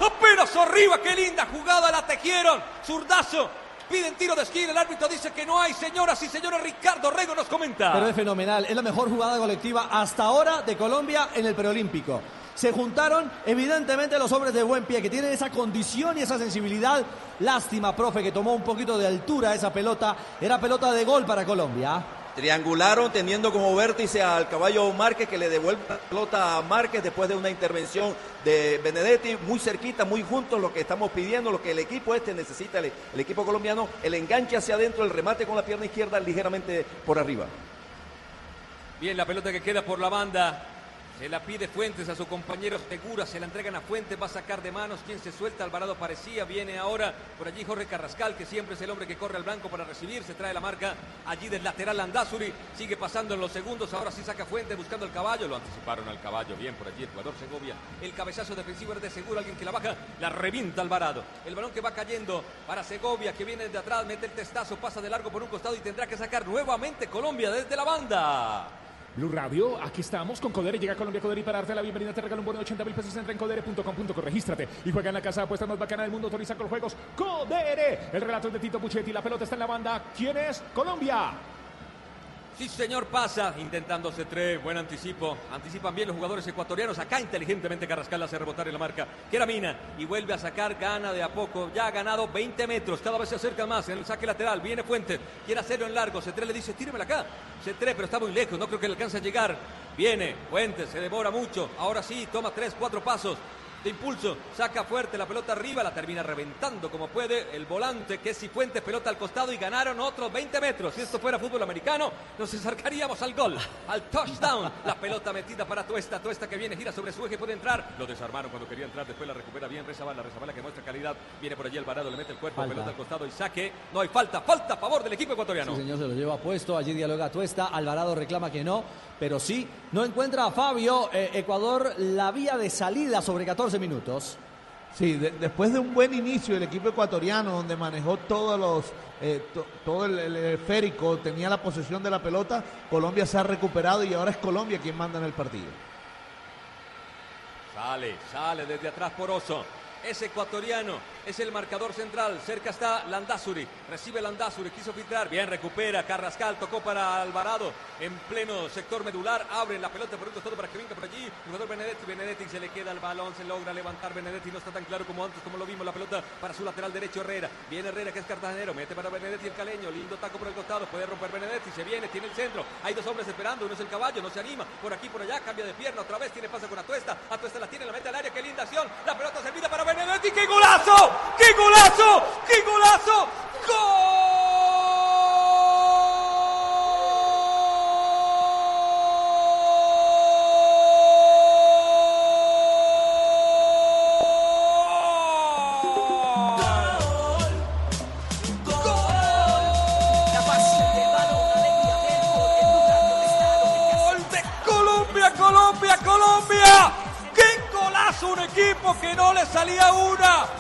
Apenas arriba, qué linda jugada la tejieron. Zurdazo. Piden tiro de esquina, el árbitro dice que no hay, señoras y señores, Ricardo Rego nos comenta. Pero es fenomenal, es la mejor jugada colectiva hasta ahora de Colombia en el preolímpico. Se juntaron evidentemente los hombres de buen pie que tienen esa condición y esa sensibilidad. Lástima, profe, que tomó un poquito de altura esa pelota. Era pelota de gol para Colombia. Triangularon teniendo como vértice al caballo Márquez que le devuelve la pelota a Márquez después de una intervención de Benedetti, muy cerquita, muy juntos, lo que estamos pidiendo, lo que el equipo este necesita, el, equipo colombiano, el enganche hacia adentro, el remate con la pierna izquierda ligeramente por arriba. Bien, la pelota que queda por la banda. Se la pide Fuentes a su compañero Segura, se la entregan a Fuentes, va a sacar de manos, quien se suelta, Alvarado parecía, viene ahora por allí Jorge Carrascal, que siempre es el hombre que corre al blanco para recibir, se trae la marca allí del lateral Andazuri, sigue pasando en los segundos, ahora sí saca Fuentes buscando el caballo, lo anticiparon al caballo, bien por allí el jugador Segovia, el cabezazo defensivo es de Segura, alguien que la baja, la revienta Alvarado, el balón que va cayendo para Segovia, que viene de atrás, mete el testazo, pasa de largo por un costado y tendrá que sacar nuevamente Colombia desde la banda. Blue Radio, aquí estamos con Codere. Llega Colombia Codere para darte la bienvenida te regalo un bono de 80 mil pesos. Entra en codere.com.co, regístrate y juega en la casa de apuestas más bacana del mundo. Autoriza con juegos Codere. El relato es de Tito Puchetti. La pelota está en la banda. ¿Quién es? Colombia. Sí, señor, pasa, intentándose tres, buen anticipo. Anticipan bien los jugadores ecuatorianos. Acá inteligentemente Carrascal hace rebotar en la marca. Que era Mina y vuelve a sacar, gana de a poco. Ya ha ganado 20 metros, cada vez se acerca más en el saque lateral. Viene Fuentes, quiere hacerlo en largo. Cetré le dice, tíremela acá. Cetré, pero está muy lejos, no creo que le alcance a llegar. Viene, Fuentes, se demora mucho. Ahora sí, toma tres, cuatro pasos de impulso, saca fuerte la pelota arriba, la termina reventando como puede el volante que es Cifuentes, pelota al costado y ganaron otros 20 metros. Si esto fuera fútbol americano, nos acercaríamos al gol, al touchdown. La pelota metida para Tuesta, Tuesta que viene, gira sobre su eje, puede entrar. Lo desarmaron cuando quería entrar, después la recupera bien Rezabala, Rezabala que muestra calidad. Viene por allí Alvarado, le mete el cuerpo, Falta. pelota al costado y saque. No hay falta, falta a favor del equipo ecuatoriano. Sí, señor, se lo lleva puesto. Allí dialoga Tuesta. Alvarado reclama que no, pero sí. No encuentra a Fabio. eh, Ecuador la vía de salida sobre 14 minutos. Sí, de- después de un buen inicio del equipo ecuatoriano, donde manejó todos los, eh, to- todo el, el esférico, tenía la posesión de la pelota, Colombia se ha recuperado y ahora es Colombia quien manda en el partido. Sale, sale desde atrás Poroso. Es ecuatoriano, es el marcador central. Cerca está Landazuri. Recibe Landazuri, quiso filtrar. Bien, recupera. Carrascal tocó para Alvarado en pleno sector medular. Abre la pelota por un costado para que venga por allí. Jugador Benedetti. Benedetti se le queda el balón, se logra levantar. Benedetti no está tan claro como antes, como lo vimos. La pelota para su lateral derecho Herrera. Viene Herrera que es cartagenero. Mete para Benedetti el caleño. Lindo taco por el costado. Puede romper Benedetti. Se viene, tiene el centro. Hay dos hombres esperando. Uno es el caballo, no se anima. Por aquí, por allá, cambia de pierna. Otra vez tiene pasa con Atuesta. Atuesta la tiene, la mete al área. Qué linda acción. La pelota servida para Benedetti. ¡Qué golazo! ¡Qué golazo! ¡Qué golazo! ¡Gol de Colombia, Colombia, Colombia! ¡Qué golazo! Un equipo que no le salía una.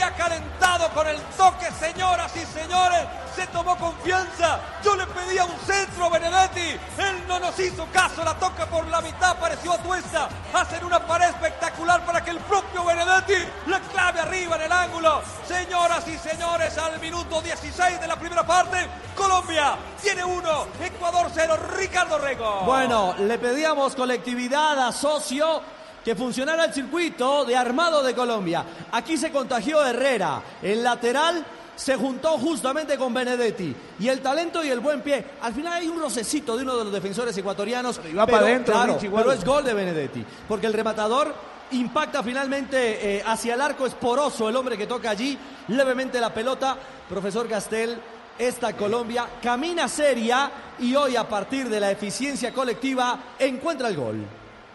Calentado con el toque, señoras y señores. Se tomó confianza. Yo le pedía un centro a Benedetti. Él no nos hizo caso. La toca por la mitad. Pareció a Tuesta. Hacen una pared espectacular para que el propio Benedetti la clave arriba en el ángulo. Señoras y señores, al minuto 16 de la primera parte, Colombia Tiene uno. Ecuador cero. Ricardo Rego. Bueno, le pedíamos colectividad a socio que funcionara el circuito de armado de Colombia. Aquí se contagió Herrera, el lateral se juntó justamente con Benedetti y el talento y el buen pie. Al final hay un rocecito de uno de los defensores ecuatorianos. Pero iba para adentro, claro, pero es gol de Benedetti, porque el rematador impacta finalmente eh, hacia el arco, es poroso el hombre que toca allí levemente la pelota. Profesor Castel, esta Colombia camina seria y hoy a partir de la eficiencia colectiva encuentra el gol.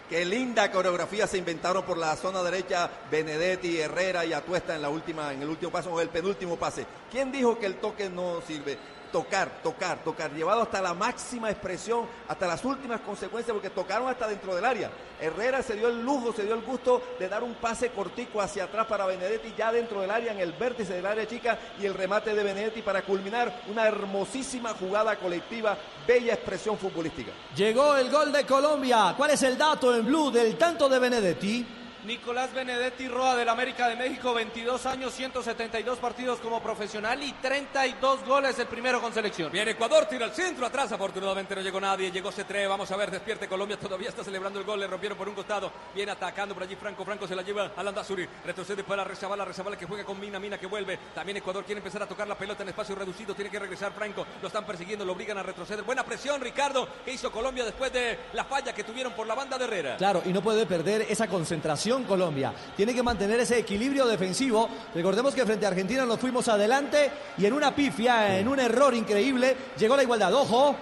Qué linda coreografía se inventaron por la zona derecha Benedetti, Herrera y Atuesta en la última, en el último paso o el penúltimo pase. ¿Quién dijo que el toque no sirve? Tocar, tocar, tocar, llevado hasta la máxima expresión, hasta las últimas consecuencias, porque tocaron hasta dentro del área. Herrera se dio el lujo, se dio el gusto de dar un pase cortico hacia atrás para Benedetti, ya dentro del área, en el vértice del área chica, y el remate de Benedetti para culminar una hermosísima jugada colectiva, bella expresión futbolística. Llegó el gol de Colombia. ¿Cuál es el dato en blue del tanto de Benedetti? Nicolás Benedetti Roa del América de México, 22 años, 172 partidos como profesional y 32 goles el primero con selección. Bien, Ecuador tira al centro, atrás afortunadamente no llegó nadie, llegó Cetré, vamos a ver, despierte Colombia, todavía está celebrando el gol, le rompieron por un costado, viene atacando por allí Franco, Franco se la lleva a Landazuri, retrocede para Rezabala, Rezabala que juega con Mina, Mina que vuelve, también Ecuador quiere empezar a tocar la pelota en espacio reducido, tiene que regresar Franco, lo están persiguiendo, lo obligan a retroceder, buena presión Ricardo, que hizo Colombia después de la falla que tuvieron por la banda de Herrera. Claro, y no puede perder esa concentración Colombia. Tiene que mantener ese equilibrio defensivo. Recordemos que frente a Argentina nos fuimos adelante y en una pifia, en un error increíble, llegó la igualdad. Ojo.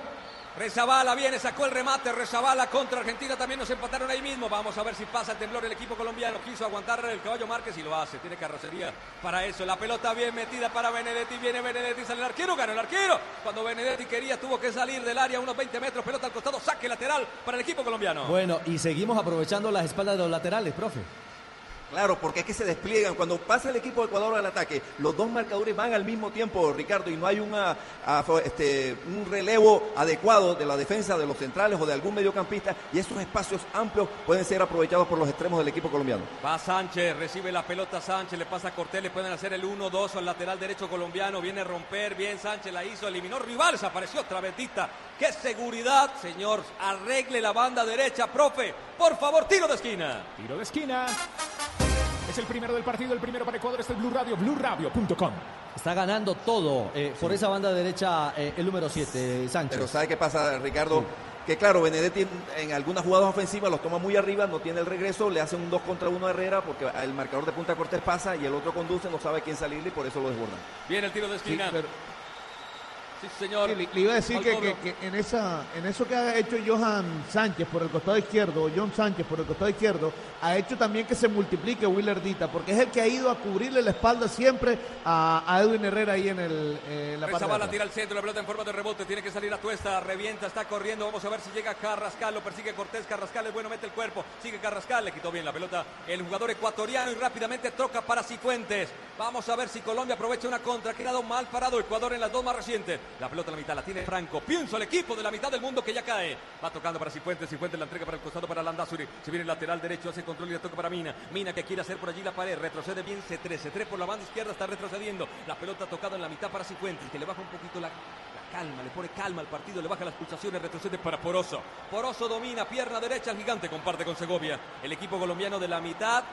Rezabala viene, sacó el remate, Rezabala contra Argentina, también nos empataron ahí mismo. Vamos a ver si pasa el temblor el equipo colombiano. Quiso aguantar el caballo Márquez y lo hace, tiene carrocería para eso. La pelota bien metida para Benedetti, viene Benedetti, sale el arquero, gana el arquero. Cuando Benedetti quería, tuvo que salir del área unos 20 metros, pelota al costado, saque lateral para el equipo colombiano. Bueno, y seguimos aprovechando las espaldas de los laterales, profe. Claro, porque es que se despliegan. Cuando pasa el equipo de Ecuador al ataque, los dos marcadores van al mismo tiempo, Ricardo, y no hay una, este, un relevo adecuado de la defensa de los centrales o de algún mediocampista, y esos espacios amplios pueden ser aprovechados por los extremos del equipo colombiano. Va Sánchez, recibe la pelota Sánchez, le pasa a Cortés, le pueden hacer el 1-2 al lateral derecho colombiano, viene a romper, bien Sánchez la hizo, eliminó rivales, apareció otra. ¡Qué seguridad, señor! Arregle la banda derecha, profe. Por favor, tiro de esquina. Tiro de esquina. Es el primero del partido, el primero para Ecuador, este es Blue Radio, BlueRadio.com. Está ganando todo eh, por esa banda derecha eh, el número 7, Sánchez. Pero ¿sabe qué pasa, Ricardo? Que claro, Benedetti en, algunas jugadas ofensivas los toma muy arriba, no tiene el regreso, le hace un 2 contra 1 a Herrera porque el marcador de punta Cortés pasa y el otro conduce, no sabe quién salirle y por eso lo desbordan. Viene el tiro de esquina. Sí, pero- Sí, señor. Sí, le, le iba a decir que, que- que en, esa, en eso que ha hecho Johan Sánchez por el costado izquierdo, o John Sánchez por el costado izquierdo, ha hecho también que se multiplique Willer Dita, porque es el que ha ido a cubrirle la espalda siempre a, a Edwin Herrera ahí en, el, eh, la parte atrás. tira al centro, la pelota en forma de rebote, tiene que salir a tuesta, revienta, está corriendo, vamos a ver si llega Carrascal, lo persigue Cortés, Carrascal es bueno, mete el cuerpo, sigue Carrascal, le quitó bien la pelota el jugador ecuatoriano y rápidamente troca para Cifuentes. Vamos a ver si Colombia aprovecha una contra, ha quedado mal parado Ecuador en las dos más recientes. La pelota en la mitad la tiene Franco, pienso el equipo de la mitad del mundo que ya cae. Va tocando para Cifuentes, Cifuentes la entrega para el costado para Landazuri, se viene el lateral derecho, hace control y le toca para Mina. Mina que quiere hacer por allí la pared, retrocede bien C3, C3 por la banda izquierda está retrocediendo. La pelota tocada en la mitad para Cifuentes, que le baja un poquito la, la calma, le pone calma al partido, le baja las pulsaciones, retrocede para Poroso. Poroso domina, pierna derecha, el gigante comparte con Segovia. El equipo colombiano de la mitad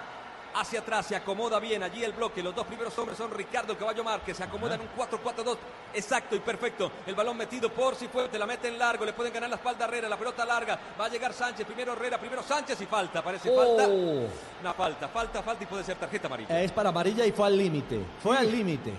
hacia atrás, se acomoda bien allí el bloque. Los dos primeros hombres son Ricardo el Caballo Márquez, se acomoda en un 4-4-2 exacto y perfecto. El balón metido por Cifuentes, la mete en largo, le pueden ganar la espalda a Herrera, la pelota larga. Va a llegar Sánchez, primero Herrera, primero Sánchez y falta, parece falta. Oh. Una falta, falta, falta y puede ser tarjeta amarilla. Es para amarilla y fue al límite. Fue al límite.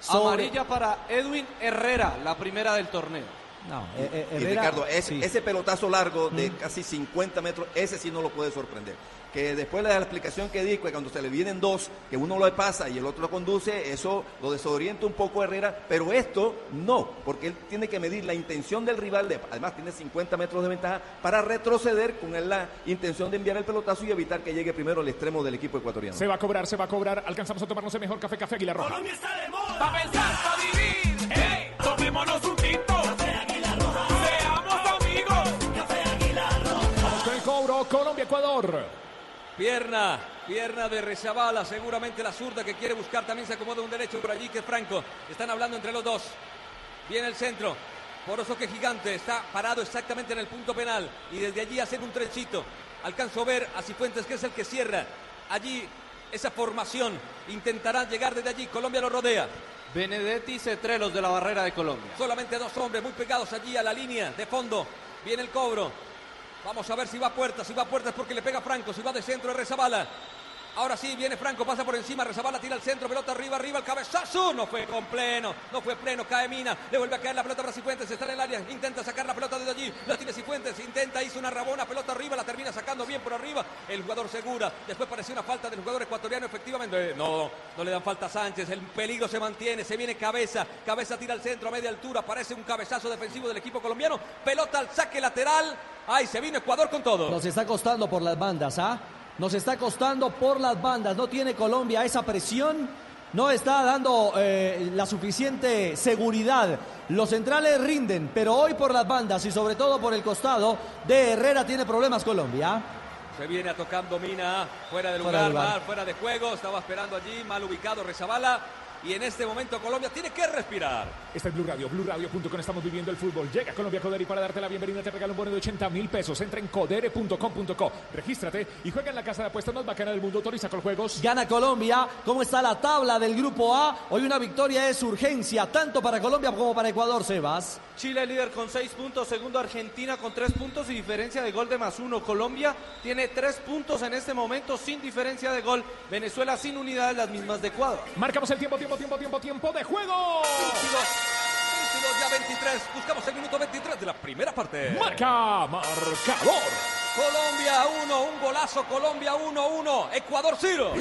Sobre- Amarilla para Edwin Herrera, la primera del torneo. No, eh, eh, Y Herrera- Ricardo, sí. ese pelotazo largo de casi 50 metros, ese sí no lo puede sorprender. Que después de la explicación que di, que cuando se le vienen dos, que uno lo pasa y el otro lo conduce, eso lo desorienta un poco a Herrera, pero esto no, porque él tiene que medir la intención del rival, de, además tiene 50 metros de ventaja, para retroceder con la intención de enviar el pelotazo y evitar que llegue primero al extremo del equipo ecuatoriano. Se va a cobrar, se va a cobrar. Alcanzamos a tomarnos el mejor café, café Aguilar Roja. Colombia está de moda. Pa' pensar, pa' vivir. ¡Hey! Tomémonos un Colombia-Ecuador. Pierna, pierna de Rezabala, seguramente la zurda que quiere buscar, también se acomoda un derecho por allí que es Franco. Están hablando entre los dos. Viene el centro. Poroso que gigante, está parado exactamente en el punto penal y desde allí hacer un trenchito. Alcanzo a ver a Cifuentes que es el que cierra. Allí esa formación intentarán llegar desde allí. Colombia lo rodea. Benedetti Cetrelos de la barrera de Colombia. Solamente dos hombres muy pegados allí a la línea de fondo. Viene el cobro. Vamos a ver si va a puerta. Si va a puerta es porque le pega Franco. Si va de centro es Rezabala. Ahora sí, viene Franco, pasa por encima, Rezabala tira al centro, pelota arriba, arriba, el cabezazo, no fue con pleno, no fue pleno, cae Mina, le vuelve a caer la pelota para Cifuentes, está en el área, intenta sacar la pelota desde allí, la tiene Cifuentes, intenta, hizo una rabona, pelota arriba, la termina sacando bien por arriba, el jugador segura, después pareció una falta del jugador ecuatoriano, efectivamente, no, no le dan falta a Sánchez, el peligro se mantiene, se viene cabeza, cabeza tira al centro a media altura, parece un cabezazo defensivo del equipo colombiano, pelota al saque lateral, ay, se vino Ecuador con todo. Nos está costando por las bandas, ¿ah? Nos está costando por las bandas. No tiene Colombia esa presión. No está dando eh, la suficiente seguridad. Los centrales rinden, pero hoy por las bandas y sobre todo por el costado de Herrera tiene problemas Colombia. Se viene tocando Mina, fuera de Fuera lugar, de lugar. mal, fuera de juego, estaba esperando allí, mal ubicado Rezabala. Y en este momento Colombia tiene que respirar. Está en Blue Radio, BlueRadio.com. Estamos viviendo el fútbol. Llega Colombia Codere y para darte la bienvenida te regala un bono de 80 mil pesos. Entra en codere.com.co. Regístrate y juega en la casa de apuestas más bacana del mundo. Autoriza con juegos. Gana Colombia. ¿Cómo está la tabla del grupo A? Hoy una victoria es urgencia, tanto para Colombia como para Ecuador, Sebas. Chile líder con seis puntos, segundo Argentina con tres puntos y diferencia de gol de más uno. Colombia tiene tres puntos en este momento sin diferencia de gol. Venezuela sin unidades, las mismas de Ecuador. Marcamos el tiempo, tiempo, tiempo, tiempo, tiempo de juego. 22, 22 ya 23. Buscamos el minuto 23 de la primera parte. Marca, marcador. Colombia 1, un golazo. Colombia 1, 1. Ecuador 0.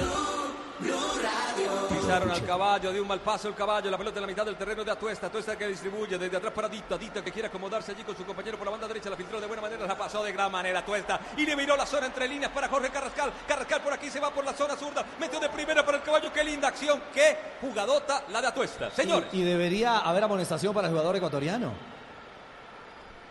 Pisaron al caballo, dio un mal paso el caballo, la pelota en la mitad del terreno de Atuesta, Atuesta que distribuye desde atrás para Dita, Dita que quiere acomodarse allí con su compañero por la banda derecha, la filtró de buena manera, la pasó de gran manera Atuesta. Y le miró la zona entre líneas para Jorge Carrascal, Carrascal por aquí se va por la zona zurda, metió de primera para el caballo, qué linda acción, qué jugadota la de Atuesta, señores. Y, y debería haber amonestación para el jugador ecuatoriano.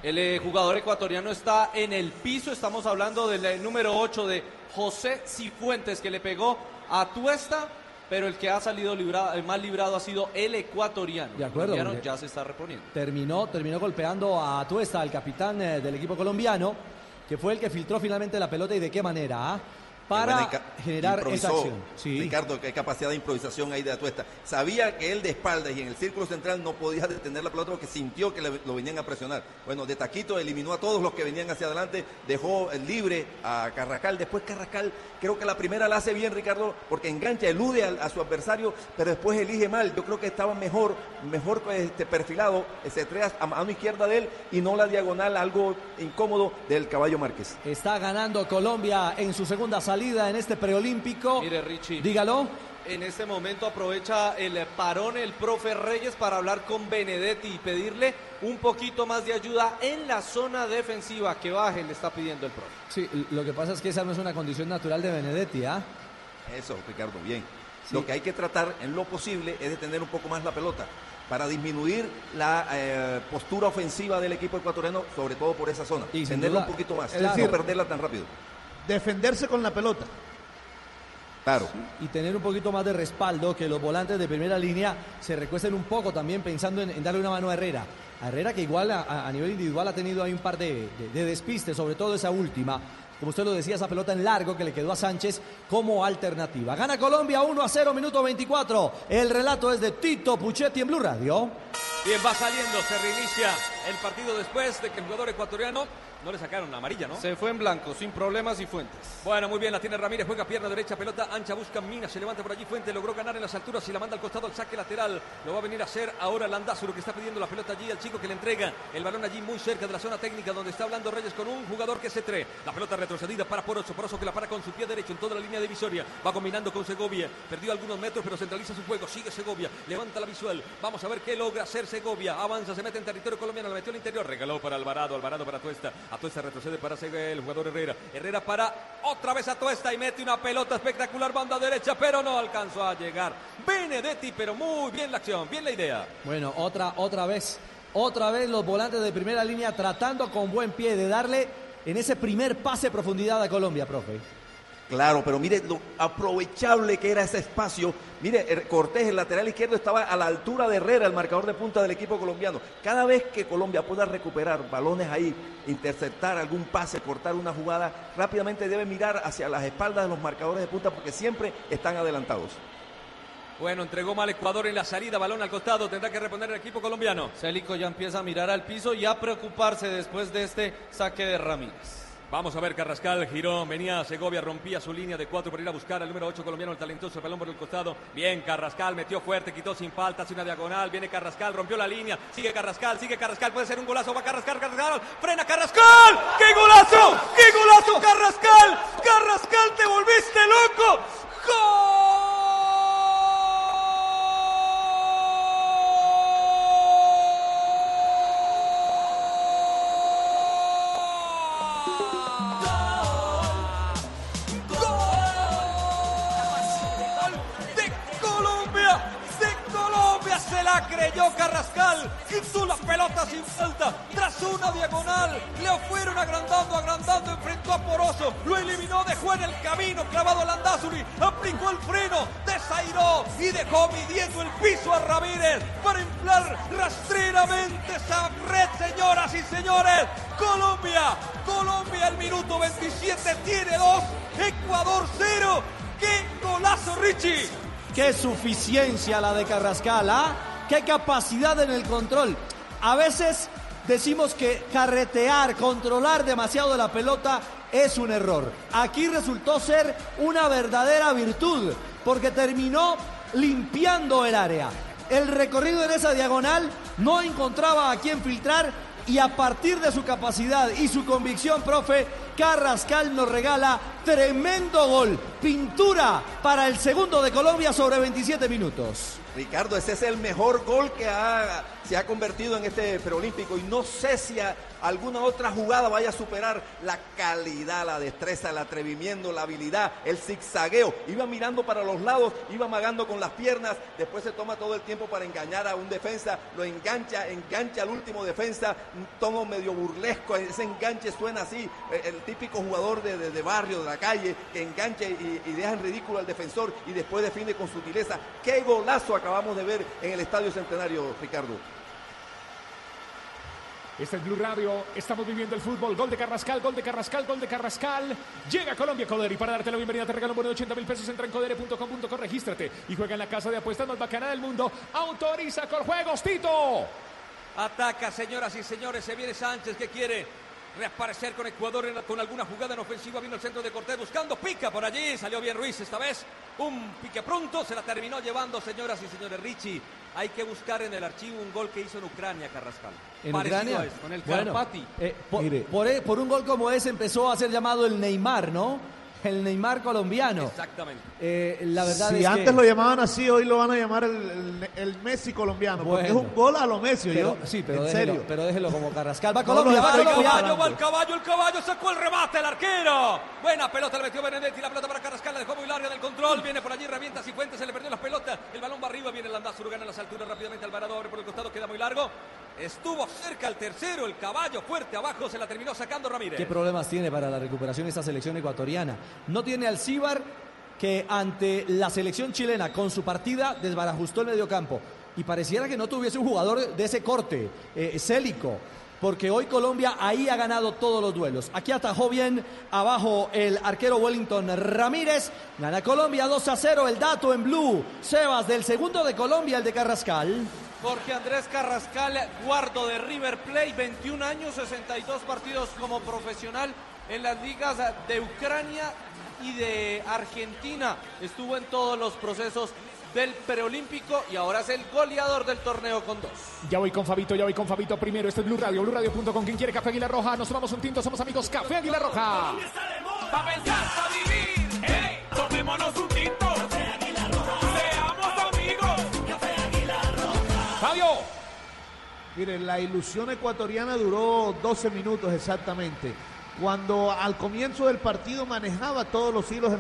El eh, jugador ecuatoriano está en el piso. Estamos hablando del eh, número 8 de José Cifuentes que le pegó a Tuesta, pero el que ha salido librado, el más librado ha sido el ecuatoriano. De acuerdo, El ya se está reponiendo. Terminó, terminó golpeando a Tuesta, el capitán eh, del equipo colombiano, que fue el que filtró finalmente la pelota y de qué manera, ¿ah? Para generar esa acción. Sí. Ricardo, qué capacidad de improvisación ahí de Atuesta. Sabía que él de espaldas y en el círculo central no podía detener la pelota porque sintió que le- lo venían a presionar. Bueno, de taquito eliminó a todos los que venían hacia adelante, dejó el libre a Carrascal. Después Carrascal, creo que la primera la hace bien, Ricardo, porque engancha, elude a, su adversario, pero después elige mal. Yo creo que estaba mejor, mejor este, perfilado, se trae a mano izquierda de él y no la diagonal, algo incómodo del caballo Márquez. Está ganando Colombia en su segunda salida en este preolímpico. Mire, Richie. Dígalo. En este momento aprovecha el parón el profe Reyes para hablar con Benedetti y pedirle un poquito más de ayuda en la zona defensiva. Que baje, le está pidiendo el profe. Sí, lo que pasa es que esa no es una condición natural de Benedetti, ¿ah? Eso, Ricardo, bien. Lo que hay que tratar en lo posible es de tener un poco más la pelota para disminuir la eh, postura ofensiva del equipo ecuatoriano, sobre todo por esa zona. Y Tenerla duda, un poquito más, no perderla tan rápido. Defenderse con la pelota. Claro. y tener un poquito más de respaldo, que los volantes de primera línea se recuesten un poco también pensando en, en darle una mano a Herrera. A Herrera que igual a, a nivel individual ha tenido ahí un par de, de- de despistes, sobre todo esa última. Como usted lo decía, esa pelota en largo que le quedó a Sánchez como alternativa. Gana Colombia 1 a 0, minuto 24. El relato es de Tito Puchetti en Blue Radio. Bien, va saliendo, se reinicia el partido después de que el jugador ecuatoriano no le sacaron la amarilla, ¿no? Se fue en blanco, sin problemas y fuentes. Bueno, muy bien, la tiene Ramírez, juega pierna derecha, pelota ancha, busca Mina, se levanta por allí, Fuente logró ganar en las alturas y la manda al costado al saque lateral. Lo va a venir a hacer ahora Landázuro que está pidiendo la pelota allí al chico que le entrega el balón allí muy cerca de la zona técnica donde está hablando Reyes con un jugador que se trae. La pelota retrocedida para Poroso, Poroso que la para con su pie derecho en toda la línea divisoria. Va combinando con Segovia, perdió algunos metros pero centraliza su juego, sigue Segovia, levanta la visual. Vamos a ver qué logra hacer Segovia. Avanza, se mete en territorio colombiano, la metió al interior, regaló para Alvarado, Alvarado para Tuesta. Atuesta retrocede para Sega, el jugador Herrera. Herrera para otra vez a Tuesta y mete una pelota espectacular, banda derecha, pero no alcanzó a llegar. Benedetti, pero muy bien la acción, bien la idea. Bueno, otra, otra vez, otra vez los volantes de primera línea tratando con buen pie de darle en ese primer pase profundidad a Colombia, profe. Claro, pero mire lo aprovechable que era ese espacio. Mire, Cortés, el lateral izquierdo, estaba a la altura de Herrera, el marcador de punta del equipo colombiano. Cada vez que Colombia pueda recuperar balones ahí, interceptar algún pase, cortar una jugada, rápidamente debe mirar hacia las espaldas de los marcadores de punta porque siempre están adelantados. Bueno, entregó mal Ecuador en la salida, balón al costado, tendrá que responder el equipo colombiano. Célico ya empieza a mirar al piso y a preocuparse después de este saque de Ramírez. Vamos a ver, Carrascal giró, venía Segovia, rompía su línea de cuatro para ir a buscar al número 8 colombiano, el talentoso, el balón por el costado. Bien, Carrascal metió fuerte, quitó sin falta, hace una diagonal, viene Carrascal, rompió la línea, sigue Carrascal, sigue Carrascal, puede ser un golazo, va Carrascal, Carrascal, frena Carrascal, ¡qué golazo! ¡Qué golazo, Carrascal! ¡Carrascal, te volviste loco! de quitó la pelota sin falta, tras una diagonal, le fueron agrandando, agrandando, enfrentó a Poroso, lo eliminó, dejó en el camino, clavado Landazuri, aplicó el freno, desairó y dejó midiendo el piso a Ramírez para inflar rastreramente esa red, señoras y señores. Colombia, Colombia, el minuto 27 tiene dos, Ecuador cero. ¡Qué golazo, Richie! Qué suficiencia la de Carrascal, ¿ah? Qué capacidad en el control. A veces decimos que carretear, controlar demasiado la pelota es un error. Aquí resultó ser una verdadera virtud, porque terminó limpiando el área. El recorrido en esa diagonal no encontraba a quién filtrar y a partir de su capacidad y su convicción, profe, Carrascal nos regala tremendo gol. Pintura para el segundo de Colombia sobre 27 minutos. Ricardo, ese es el mejor gol que ha- se ha convertido en este preolímpico y no sé si alguna otra jugada vaya a superar la calidad, la destreza, el atrevimiento, la habilidad, el zigzagueo. Iba mirando para los lados, iba amagando con las piernas, después se toma todo el tiempo para engañar a un defensa, lo engancha, engancha al último defensa, un tono medio burlesco, ese enganche suena así, eh, el típico jugador de barrio, de la calle, que engancha y, y deja en ridículo al defensor y después define con sutileza. Qué golazo acabamos de ver en el Estadio Centenario, Ricardo. Este es Blue Radio, estamos viviendo el fútbol, gol de Carrascal, gol de Carrascal, gol de Carrascal. Llega Colombia Codere y para darte la bienvenida te regalo un bono de 80 mil pesos, entra en codere.com.co, regístrate y juega en la casa de apuestas más bacana del mundo. Autoriza con juegos, Tito. Ataca, señoras y señores. Se viene Sánchez que quiere reaparecer con Ecuador con alguna jugada en ofensiva. Vino el centro de Cortés buscando pica por allí. Salió bien Ruiz esta vez. Un pique pronto. Se la terminó llevando, señoras y señores. Richie, hay que buscar en el archivo un gol que hizo en Ucrania, Carrascal. En Parecido Ucrania. a. Con el Bueno, Carpati. eh, por, por- e- por un gol como ese empezó a ser llamado el Neymar, ¿no? El Neymar colombiano. Exactamente. Eh, la verdad Si es antes que... lo llamaban así, hoy lo van a llamar el, el- el Messi colombiano. Porque es Bueno. un gol a lo Messi, Pero- yo. sí, pero en déjelo, serio. pero déjelo como Carrascal. Va Colombia, no, va Colombia. caballo, va el caballo, el caballo, sacó el remate el arquero. Buena pelota, le metió Benedetti, la pelota para Carrascal, la dejó muy larga del control. Viene por allí, revienta Cifuentes, se le perdió las pelotas. El balón va arriba, viene el Landazur, gana las alturas rápidamente. Alvarado abre por el costado, queda muy largo. Estuvo cerca el tercero, el caballo fuerte abajo, se la terminó sacando Ramírez. ¿Qué problemas tiene para la recuperación esta selección ecuatoriana? No tiene al Cíbar que ante la selección chilena con su partida desbarajustó el mediocampo y pareciera que no tuviese un jugador de ese corte, eh, Célico. Porque hoy Colombia ahí ha ganado todos los duelos. Aquí atajó bien abajo el arquero Wellington Ramírez. Gana Colombia 2 a 0. El dato en blue. Sebas del segundo de Colombia, el de Carrascal. Jorge Andrés Carrascal, guardo de River Plate, 21 años, 62 partidos como profesional en las ligas de Ucrania y de Argentina. Estuvo en todos los procesos del preolímpico y ahora es el goleador del torneo con dos. Ya voy con Fabito, ya voy con Fabito primero. Este es Blue Radio, BlueRadio.com. ¿Quién quiere Café Águila Roja? Nos tomamos un tinto, somos amigos Café Águila Roja. Pa' pensar, pa' vivir, hey, tomémonos un tinto. Mire, la ilusión ecuatoriana duró 12 minutos exactamente. Cuando al comienzo del partido manejaba todos los hilos en